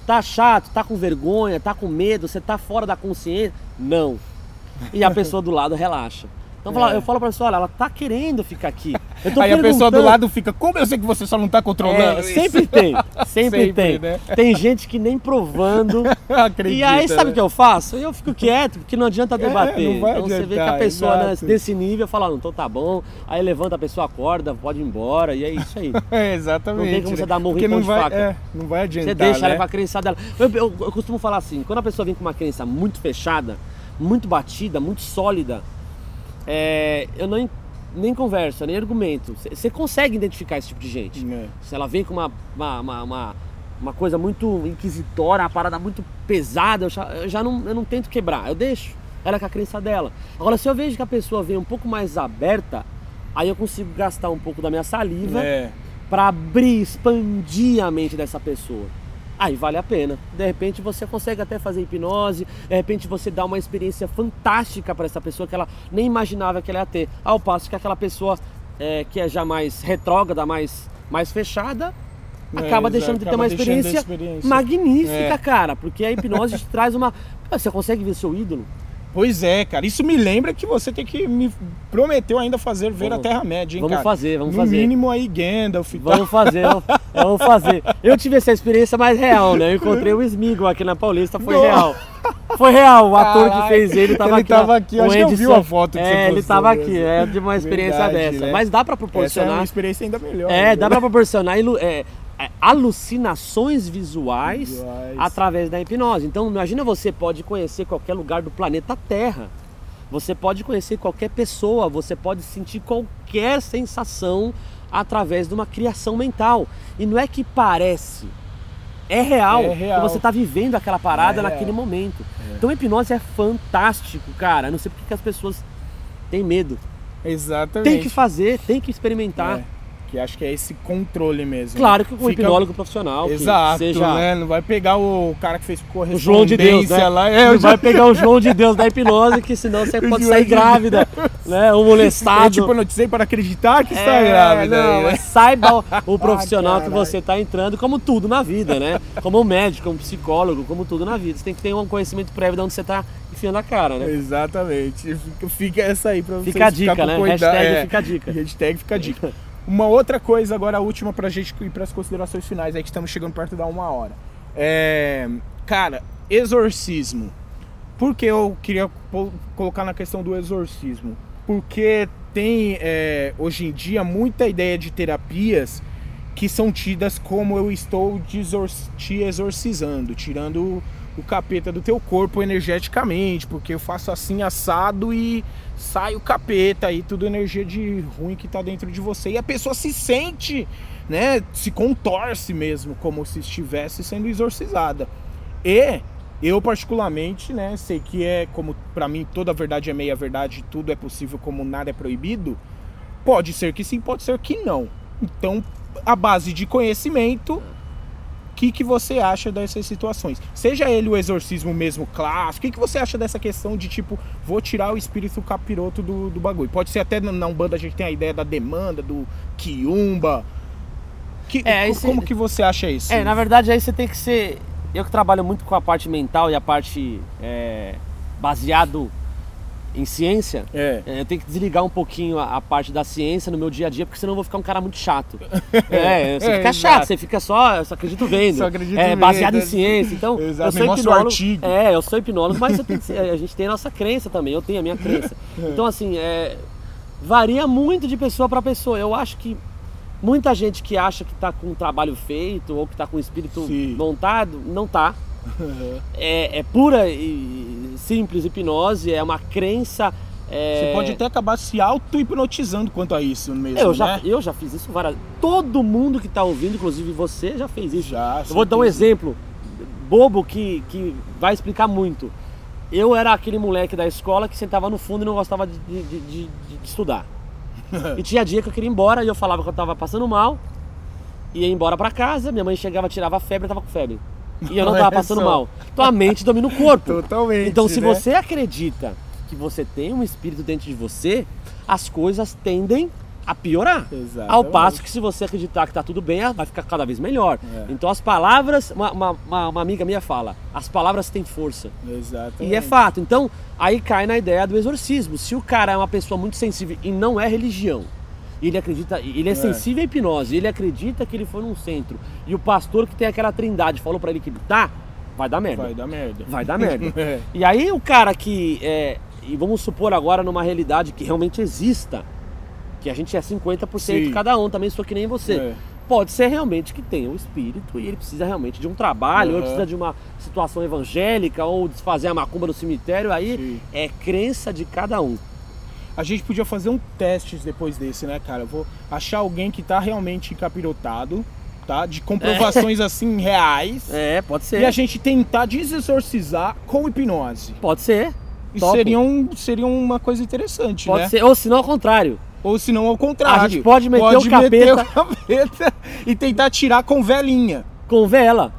Tá chato, tá com vergonha, tá com medo, você tá fora da consciência? Não. [laughs] E a pessoa do lado relaxa. Então eu falo- É. eu falo pra pessoa, olha, ela tá querendo ficar aqui. Eu tô Aí a pessoa do lado fica, como eu sei que você só não tá controlando? é, isso?" sempre tem, sempre, Sempre, tem. né? Tem gente que nem provando. [laughs] Acredita, e aí sabe né? o que eu faço? Eu fico quieto, porque não adianta debater. não vai então você vê que a adiantar, pessoa né, desse nível fala, não, então tá bom. Aí levanta a pessoa, acorda, pode ir embora, e é isso aí. [laughs] É, exatamente. Não tem como você né? dar pão não de vai, faca. É, não vai adiantar, Você deixa né? ela com a crença dela. Eu, eu- eu costumo falar assim, quando a pessoa vem com uma crença muito fechada, muito batida, muito sólida, é, eu não, nem converso, nem argumento. Você- Você consegue identificar esse tipo de gente. É. Se ela vem com uma, uma, uma, uma, uma coisa muito inquisitória, uma parada muito pesada, eu já, eu já não, eu não tento quebrar, eu deixo ela com a crença dela. Agora, se eu vejo que a pessoa vem um pouco mais aberta, aí eu consigo gastar um pouco da minha saliva É. para abrir, expandir a mente dessa pessoa. Aí vale a pena. De repente você consegue até fazer hipnose, de repente você dá uma experiência fantástica para essa pessoa que ela nem imaginava que ela ia ter. Ao passo que aquela pessoa é, que é já mais retrógrada, mais, mais fechada, É, acaba deixando de ter acaba uma experiência, experiência. magnífica, É. cara. Porque a hipnose te traz uma. Você consegue ver seu ídolo? Pois é, cara. Isso me lembra que você tem que me prometeu ainda fazer ver Vamos- a Terra-média, hein, vamos cara? fazer, vamos no fazer. mínimo aí Gandalf. Vamos fazer, vamos- [laughs] vamos fazer. Eu tive essa experiência mais real, né? Eu encontrei o Smeagol aqui na Paulista, foi real. Foi real, o ator Caralho, que fez ele tava ele aqui. tava ó, aqui, acho que eu vi uma foto que É, você ele tava mesmo. aqui, é de uma experiência Verdade, dessa. né? Mas dá pra Essa é proporcionar. uma experiência ainda melhor. É, né? dá pra proporcionar ilu- é, é, alucinações visuais, Visuais. através da hipnose. Então, imagina você pode conhecer qualquer lugar do planeta Terra. Você pode conhecer qualquer pessoa, você pode sentir qualquer sensação através de uma criação mental. E não é que parece, é real. É real. que você está vivendo aquela parada É naquele momento. Então, a hipnose é fantástico, cara. Eu não sei porque que as pessoas têm medo. Exatamente. Tem que fazer, tem que experimentar. É, que acho que é esse controle mesmo. Claro que com um Fica- hipnólogo profissional, que Exato, seja né? Não vai pegar o cara que fez o correspondência João de Deus, né? lá. É, Não o vai pegar o João de Deus da hipnose, que senão você [laughs] O pode sair de grávida, né? Ou molestado. É tipo, eu não sei para acreditar que está É, grávida. não, aí, né? saiba o- o [laughs] profissional que caralho. você está entrando, como tudo na vida, né? Como um médico, como um psicólogo, como tudo na vida. Você tem que ter um conhecimento prévio de onde você está enfiando a cara, né? Exatamente. Fica, essa aí pra vocês Fica a dica, né? cuidado. Hashtag É, fica a dica. Hashtag fica a dica. [laughs] Uma outra coisa, agora a última pra gente ir pras considerações finais, aí que estamos chegando perto da uma hora. É, cara, exorcismo. Por que eu queria colocar na questão do exorcismo? Porque tem é, hoje em dia muita ideia de terapias que são tidas como eu estou te exorcizando, tirando o, capeta do teu corpo energeticamente, porque eu faço assim assado e sai o capeta aí, tudo energia de ruim que tá dentro de você. E a pessoa se sente, né, se contorce mesmo, como se estivesse sendo exorcizada. E eu particularmente, né, sei que é como pra mim toda verdade é meia verdade, tudo é possível como nada é proibido. Pode ser que sim, pode ser que não. Então, a base de conhecimento, que, que você acha dessas situações? Seja ele o exorcismo mesmo clássico, o que, que você acha dessa questão de tipo, vou tirar o espírito capiroto do, do bagulho? Pode ser até na Umbanda a gente tem a ideia da demanda, do quiumba. Que, É, esse- Como que você acha isso? É, na verdade aí você tem que ser. Eu que trabalho muito com a parte mental e a parte é, baseado em ciência, É. é, eu tenho que desligar um pouquinho a, a parte da ciência no meu dia a dia, porque senão eu vou ficar um cara muito chato. [laughs] É, você É, fica exato. chato, você fica só, eu só acredito vendo. Só acredito é, vendo. baseado em ciência. Então, Exato, eu me sou o hipnólogo. artigo. É, eu sou hipnólogo, mas ser- a gente tem a nossa crença também, eu tenho a minha crença. [laughs] Então, assim, é, varia muito de pessoa para pessoa. Eu acho que muita gente que acha que está com um trabalho feito ou que está com o espírito Sim. montado, não tá. [laughs] É, é pura e simples hipnose, é uma crença. é, Você pode até acabar se auto-hipnotizando quanto a isso mesmo, eu já, né? eu já fiz isso várias Todo mundo que está ouvindo, inclusive você, já fez isso. Já, Eu vou dar um exemplo bobo que, que vai explicar muito. Eu era aquele moleque da escola que sentava no fundo e não gostava de, de- de- de- estudar. [laughs] e tinha dia que eu queria ir embora e eu falava que eu tava passando mal, ia embora pra casa, minha mãe chegava, tirava a febre, eu tava com febre. E eu não tava Olha passando só. mal. Então a mente domina o corpo. Totalmente. Então, se né? você acredita que você tem um espírito dentro de você, as coisas tendem a piorar. Exatamente. Ao passo que se você acreditar que tá tudo bem, vai ficar cada vez melhor. É. Então as palavras, uma, uma, uma- uma amiga minha fala, as palavras têm força. Exatamente. E é fato. Então, aí cai na ideia do exorcismo. Se o cara é uma pessoa muito sensível e não é religião, ele acredita, ele é, É. sensível à hipnose, ele acredita que ele foi num centro, e o pastor que tem aquela trindade falou pra ele que ele tá, vai dar merda. Vai dar merda. Vai dar merda. [laughs] É. E aí o cara que é, e vamos supor agora numa realidade que realmente exista, que a gente é 50% Sim. cada um, também sou que nem você. É. Pode ser realmente que tenha o espírito e ele precisa realmente de um trabalho, ou Aham. precisa de uma situação evangélica, ou desfazer a macumba no cemitério, aí Sim. é crença de cada um. A gente podia fazer um teste depois desse, né, cara? Eu vou achar alguém que tá realmente encapirotado, tá? De comprovações assim reais. É, pode ser. E a gente tentar desexorcizar com hipnose. Pode ser. Isso seria, um, seria uma coisa interessante, Pode né? ser. Ou se não ao contrário. Ou se não, ao contrário. A gente pode meter o meter capeta. o capeta [laughs] e tentar tirar com velinha. Com vela.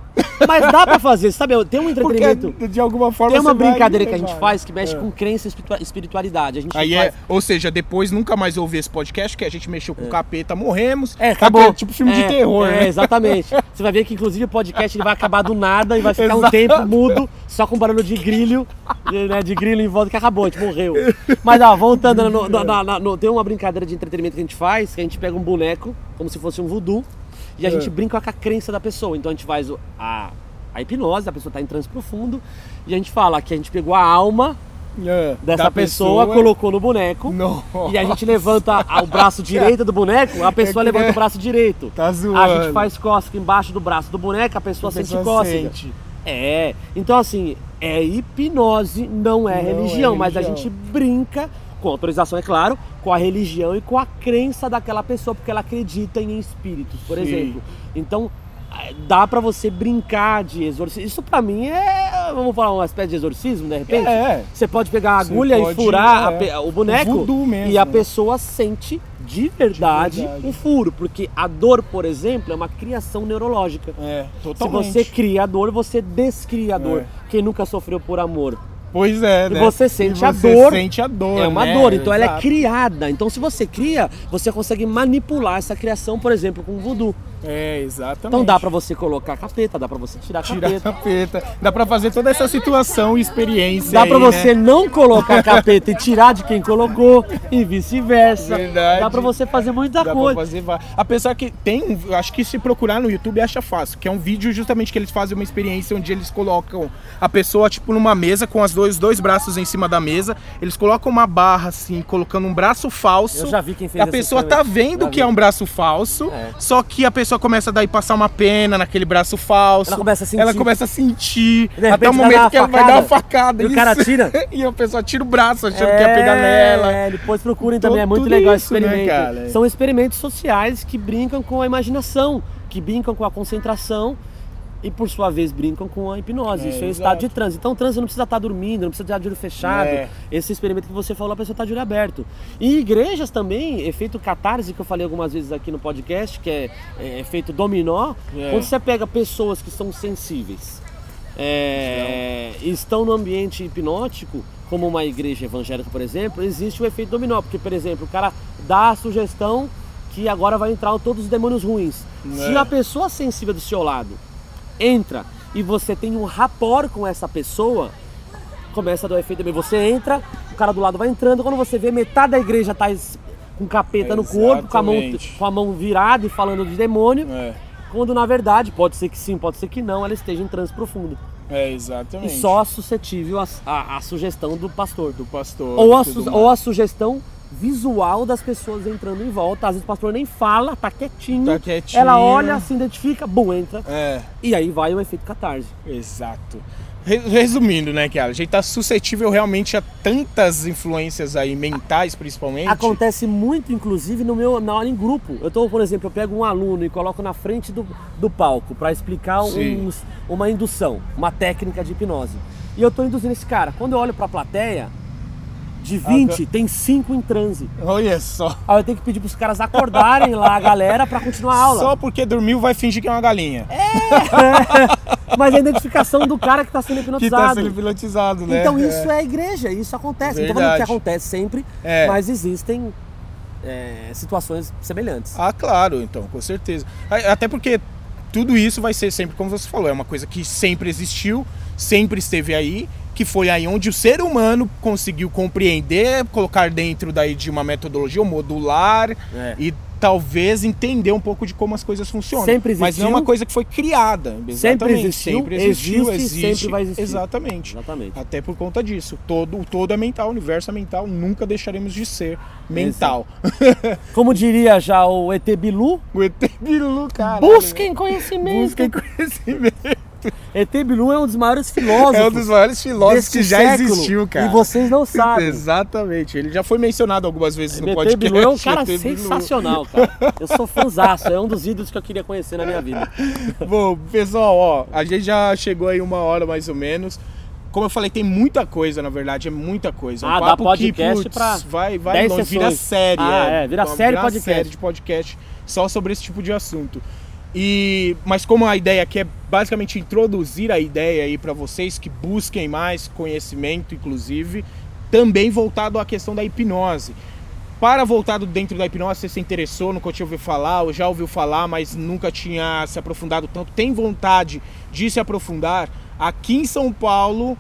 Mas dá pra fazer, sabe? Tem um entretenimento. Porque de alguma forma Tem uma você vai brincadeira que a gente faz que mexe É. com crença e espiritua- espiritualidade. A gente Aí faz... é, ou seja, depois nunca mais ouvir esse podcast, que a gente mexeu com o capeta, morremos. É, acabou. Aquele Tipo filme de É, terror, é, né? exatamente. Você vai ver que inclusive o podcast ele vai acabar do nada e vai ficar um Exato. tempo mudo, só com barulho de grilho, né, de grilho em volta que acabou, a gente morreu. Mas ó, voltando, no, no- na- no- tem uma brincadeira de entretenimento que a gente faz, que a gente pega um boneco, como se fosse um voodoo, e a É. gente brinca com a crença da pessoa. Então a gente faz a, a hipnose, a pessoa está em transe profundo, e a gente fala que a gente pegou a alma É, dessa da pessoa, colocou no boneco, Nossa. e a gente levanta a- o braço [laughs] direito do boneco, a pessoa É levanta nem- o braço direito. Tá A zoando. gente faz cócega embaixo do braço do boneco, a pessoa, A sente pessoa cócega. sente. É, então assim, é hipnose, não é Não é religião, mas a religião. gente brinca, com autorização, é claro, com a religião e com a crença daquela pessoa, porque ela acredita em espíritos, por Sim. exemplo. Então, eh, dá pra você brincar de exorcismo. Isso pra mim é, vamos falar, uma espécie de exorcismo, de repente? É. Você pode pegar a agulha pode, e furar a é. pe- o boneco Voodoo mesmo, e a né? pessoa sente de verdade, De verdade. um furo, porque a dor, por exemplo, é uma criação neurológica. É, Se totalmente. você cria a dor, você descria a dor. É. Quem nunca sofreu por amor? Pois é, E né? você sente E a você dor. sente a dor, é uma né? dor, então ela é Exato. criada. Então se você cria, você consegue manipular essa criação, por exemplo, com o voodoo. É, exatamente. Então dá pra você colocar capeta, dá pra você tirar capeta. a capeta. Dá pra fazer toda essa situação e experiência Dá aí, pra você né? não colocar capeta e tirar de quem colocou e vice-versa. Verdade. Dá pra você fazer muita Dá pra coisa. fazer va- Apesar que tem, acho que se procurar no YouTube acha fácil, que é um vídeo justamente que eles fazem uma experiência onde eles colocam a pessoa tipo numa mesa com os dois, dois braços em cima da mesa, eles colocam uma barra assim, colocando um braço falso. Eu já vi quem fez A pessoa tá vendo Já que vi. é um braço falso, É. só que a pessoa começa a daí passar uma pena naquele braço falso. Ela começa a sentir. Ela começa a sentir. Até o momento que ela vai dar uma facada. E o cara tira? [laughs] e a pessoa tira o braço achando que ia pegar nela. É, depois procurem também, é muito legal esse isso, né, experimento. cara? São experimentos sociais que brincam com a imaginação, que brincam com a concentração e por sua vez brincam com a hipnose. É, Isso é o exato. estado de transe. Então o transe não precisa estar dormindo, não precisa estar de olho fechado. É. Esse experimento que você falou, a pessoa está de olho aberto. E igrejas também, efeito catarse, que eu falei algumas vezes aqui no podcast, que é, é efeito dominó, É. quando você pega pessoas que são sensíveis é, e estão no ambiente hipnótico, como uma igreja evangélica, por exemplo, existe o efeito dominó, porque, por exemplo, o cara dá a sugestão que agora vai entrar todos os demônios ruins. Se É. a pessoa sensível do seu lado entra e você tem um rapport com essa pessoa, começa a dar efeito também. Você entra, o cara do lado vai entrando, quando você vê metade da igreja tá com capeta no corpo, com a, mão, com a mão virada e falando de demônio, É, quando na verdade, pode ser que sim, pode ser que não, ela esteja em transe profundo. é, E exatamente. só suscetível à à- à sugestão do pastor. do pastor. Ou a, ou a sugestão visual das pessoas entrando em volta. Às vezes o pastor nem fala, tá quietinho. Tá quietinho. Ela olha, se identifica, bum, entra. É, E aí vai o efeito catarse. exato. Re- Resumindo, né, Kiara? A gente tá suscetível realmente a tantas influências aí, mentais principalmente. Acontece muito, inclusive, no meu, na aula em grupo. Eu tô, por exemplo, eu pego um aluno e coloco na frente do, do palco para explicar uns- uma indução, uma técnica de hipnose. E eu tô induzindo esse cara. Quando eu olho pra plateia, de 20, tem 5 em transe. Olha só. Aí eu tenho que pedir pros caras acordarem lá a galera pra continuar a aula. Só porque dormiu vai fingir que é uma galinha. [laughs] Mas é a identificação do cara que tá sendo que hipnotizado. tá sendo hipnotizado, né? Então isso é igreja, isso acontece. Não tô falando que Verdade. acontece sempre, É. mas existem é, situações semelhantes. Ah, claro, então, com certeza. Até porque tudo isso vai ser sempre, como você falou, é uma coisa que sempre existiu, sempre esteve aí, que foi aí onde o ser humano conseguiu compreender, colocar dentro daí de uma metodologia modular É. e talvez entender um pouco de como as coisas funcionam. Sempre Mas não é existiu. uma coisa que foi criada. Sempre Exatamente, existiu, sempre existiu, existe existe. sempre vai existir. Exatamente. Exatamente. Até por conta disso. Todo, o todo é mental, o universo é mental, nunca deixaremos de ser mental. Como diria já o ET Bilu, o ET Bilu, cara. busquem conhecimento. Busquem conhecimento. ET Bilu é um dos maiores filósofos. É um dos maiores filósofos que já século, existiu, cara. E vocês não sabem. Exatamente. Ele já foi mencionado algumas vezes no ET podcast. Bilu é um cara [laughs] sensacional, cara. Eu sou fãzaço, é um dos ídolos que eu queria conhecer na minha vida. [laughs] Bom, pessoal, ó, a gente já chegou aí uma hora mais ou menos. Como eu falei, tem muita coisa, na verdade, é muita coisa. É um Ah, dá papo podcast que, pra vai, vai 10 longe, vira série. Ah, é, vira série uma podcast. série de podcast só sobre esse tipo de assunto. E, mas como a ideia aqui é basicamente introduzir a ideia aí para vocês que busquem mais conhecimento, inclusive, também voltado à questão da hipnose. Para voltado dentro da hipnose, você se interessou, nunca tinha ouvido falar, ou já ouviu falar, mas nunca tinha se aprofundado tanto, tem vontade de se aprofundar, aqui em São Paulo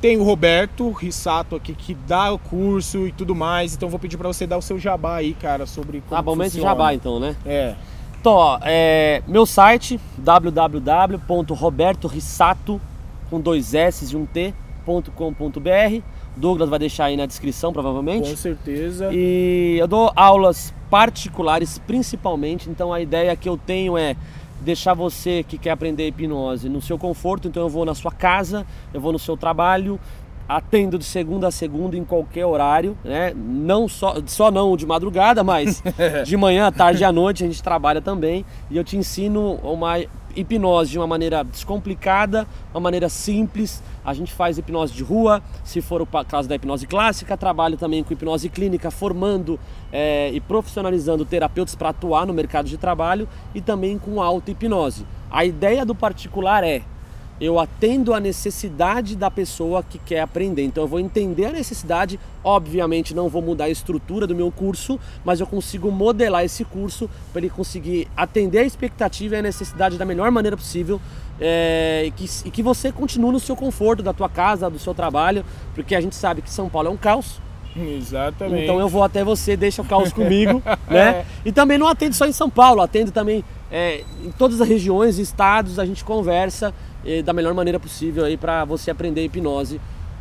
tem o Roberto Rissato aqui que dá o curso e tudo mais, então vou pedir para você dar o seu jabá aí, cara, sobre como Tá bom, funciona. jabá então, né? É. Então, ó, é, meu site www.robertorissato com dois S e um T.com.br. Douglas vai deixar aí na descrição, provavelmente. Com certeza. E eu dou aulas particulares, principalmente. Então a ideia que eu tenho é deixar você que quer aprender hipnose no seu conforto. Então eu vou na sua casa, eu vou no seu trabalho, atendo de segunda a segunda em qualquer horário, né? Não só, só não de madrugada, mas [laughs] de manhã, tarde e à noite a gente trabalha também e eu te ensino uma hipnose de uma maneira descomplicada, uma maneira simples. A gente faz hipnose de rua, se for o caso da hipnose clássica, trabalho também com hipnose clínica, formando é, e profissionalizando terapeutas para atuar no mercado de trabalho e também com auto-hipnose. A ideia do particular é eu atendo a necessidade da pessoa que quer aprender. Então eu vou entender a necessidade, obviamente não vou mudar a estrutura do meu curso, mas eu consigo modelar esse curso para ele conseguir atender a expectativa e a necessidade da melhor maneira possível é, e, que, e que você continue no seu conforto, da tua casa, do seu trabalho, porque a gente sabe que São Paulo é um caos. Exatamente. Então eu vou até você, deixa o caos [laughs] comigo, né? É. E também não atendo só em São Paulo, atendo também é, em todas as regiões, estados, a gente conversa da melhor maneira possível aí para você aprender hipnose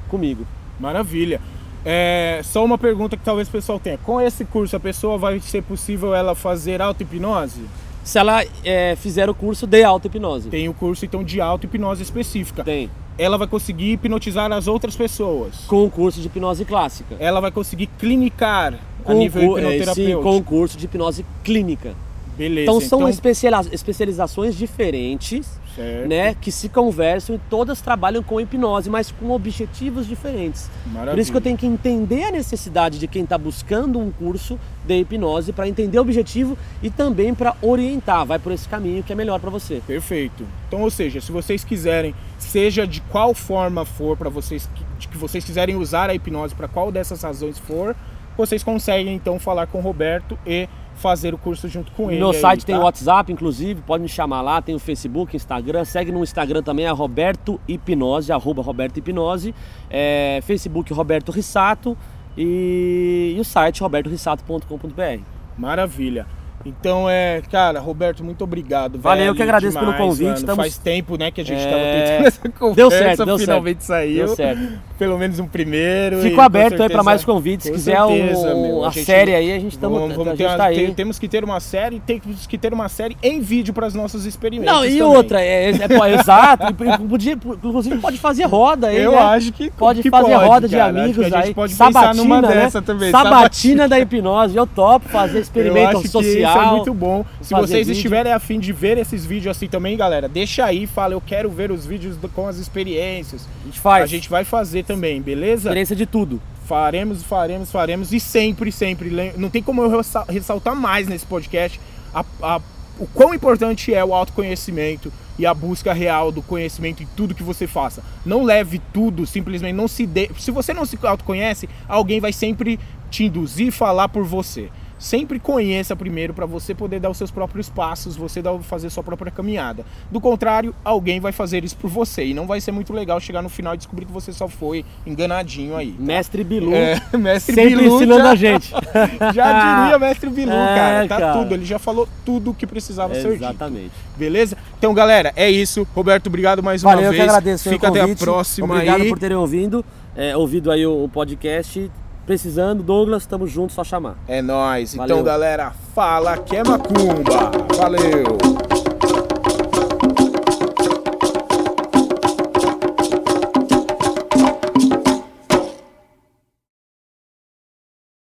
comigo. Maravilha. É, só uma pergunta que talvez o pessoal tenha. Com esse curso, a pessoa vai ser possível ela fazer auto-hipnose? Se ela é, fizer o curso de auto-hipnose. Tem o curso, então, de auto-hipnose específica. Tem. Ela vai conseguir hipnotizar as outras pessoas. Com o curso de hipnose clássica. Ela vai conseguir clinicar com a nível hipnoterapêutico. Sim, com o curso de hipnose clínica. Beleza. Então são então... especializações diferentes, certo. né, que se conversam e todas trabalham com hipnose, mas com objetivos diferentes. Maravilha. Por isso que eu tenho que entender a necessidade de quem está buscando um curso de hipnose para entender o objetivo e também para orientar, vai por esse caminho que é melhor para você. Perfeito. Então, ou seja, se vocês quiserem, seja de qual forma for para vocês que, que vocês quiserem usar a hipnose para qual dessas razões for, vocês conseguem então falar com o Roberto e fazer o curso junto com ele. No aí, site tá? tem o WhatsApp, inclusive, pode me chamar lá, tem o Facebook, Instagram, segue no Instagram também, é Roberto Hipnose, arroba Roberto Hipnose, é, Facebook Roberto Rissato e, e o site robertorissato.com.br. Maravilha. Então é, cara, Roberto, muito obrigado. Valeu, eu que agradeço demais, pelo convite. Estamos... Faz tempo, né, que a gente É, tava tentando [laughs] essa conversa. Deu certo, deu finalmente certo. saiu. Deu certo. Pelo menos um primeiro. Fico e, aberto aí certeza- para mais convites. Se quiser certeza, um, meu, a a gente- série aí, a gente, tamo, Vamos, vamos ter tá aí. tem- temos que ter uma série, temos que ter uma série em vídeo para os nossos experimentos. Não, e também. outra, é, é, pô, exato, e podia, inclusive pode fazer roda aí, Eu né? acho que Pode que fazer pode, roda de cara. Acho amigos que a gente aí. pode sabatina, numa né? dessa também. Sabatina da hipnose, eu topo fazer Eu experimento acho social. que isso é muito bom. Se vocês vídeo. estiverem afim de ver esses vídeos assim também, galera, deixa aí, fala, eu quero ver os vídeos do- com as experiências. A gente faz. A gente vai fazer também, beleza? experiência de tudo. Faremos, faremos, faremos e sempre, sempre. Não tem como eu ressa- ressaltar mais nesse podcast a- a- o quão importante é o autoconhecimento e a busca real do conhecimento em tudo que você faça. Não leve tudo, simplesmente não se dê. Se você não se autoconhece, alguém vai sempre te induzir a falar por você. Sempre conheça primeiro para você poder dar os seus próprios passos, você dar, fazer sua própria caminhada. Do contrário, alguém vai fazer isso por você e não vai ser muito legal chegar no final e descobrir que você só foi enganadinho aí. tá? Mestre Bilu, É, [laughs] mestre sempre Bilu ensinando já, a gente. [laughs] já diria mestre Bilu, [laughs] É, cara. Tá cara. tudo, ele já falou tudo o que precisava ser dito. Exatamente. Beleza? Então, galera, é isso. Roberto, obrigado mais Valeu, uma eu vez. que agradeço aí o Fica até a próxima Obrigado aí. por terem ouvido, é, ouvido aí o, o podcast. Precisando, Douglas, estamos juntos, só chamar. É nóis. Valeu. Então, galera, fala que é macumba. Valeu.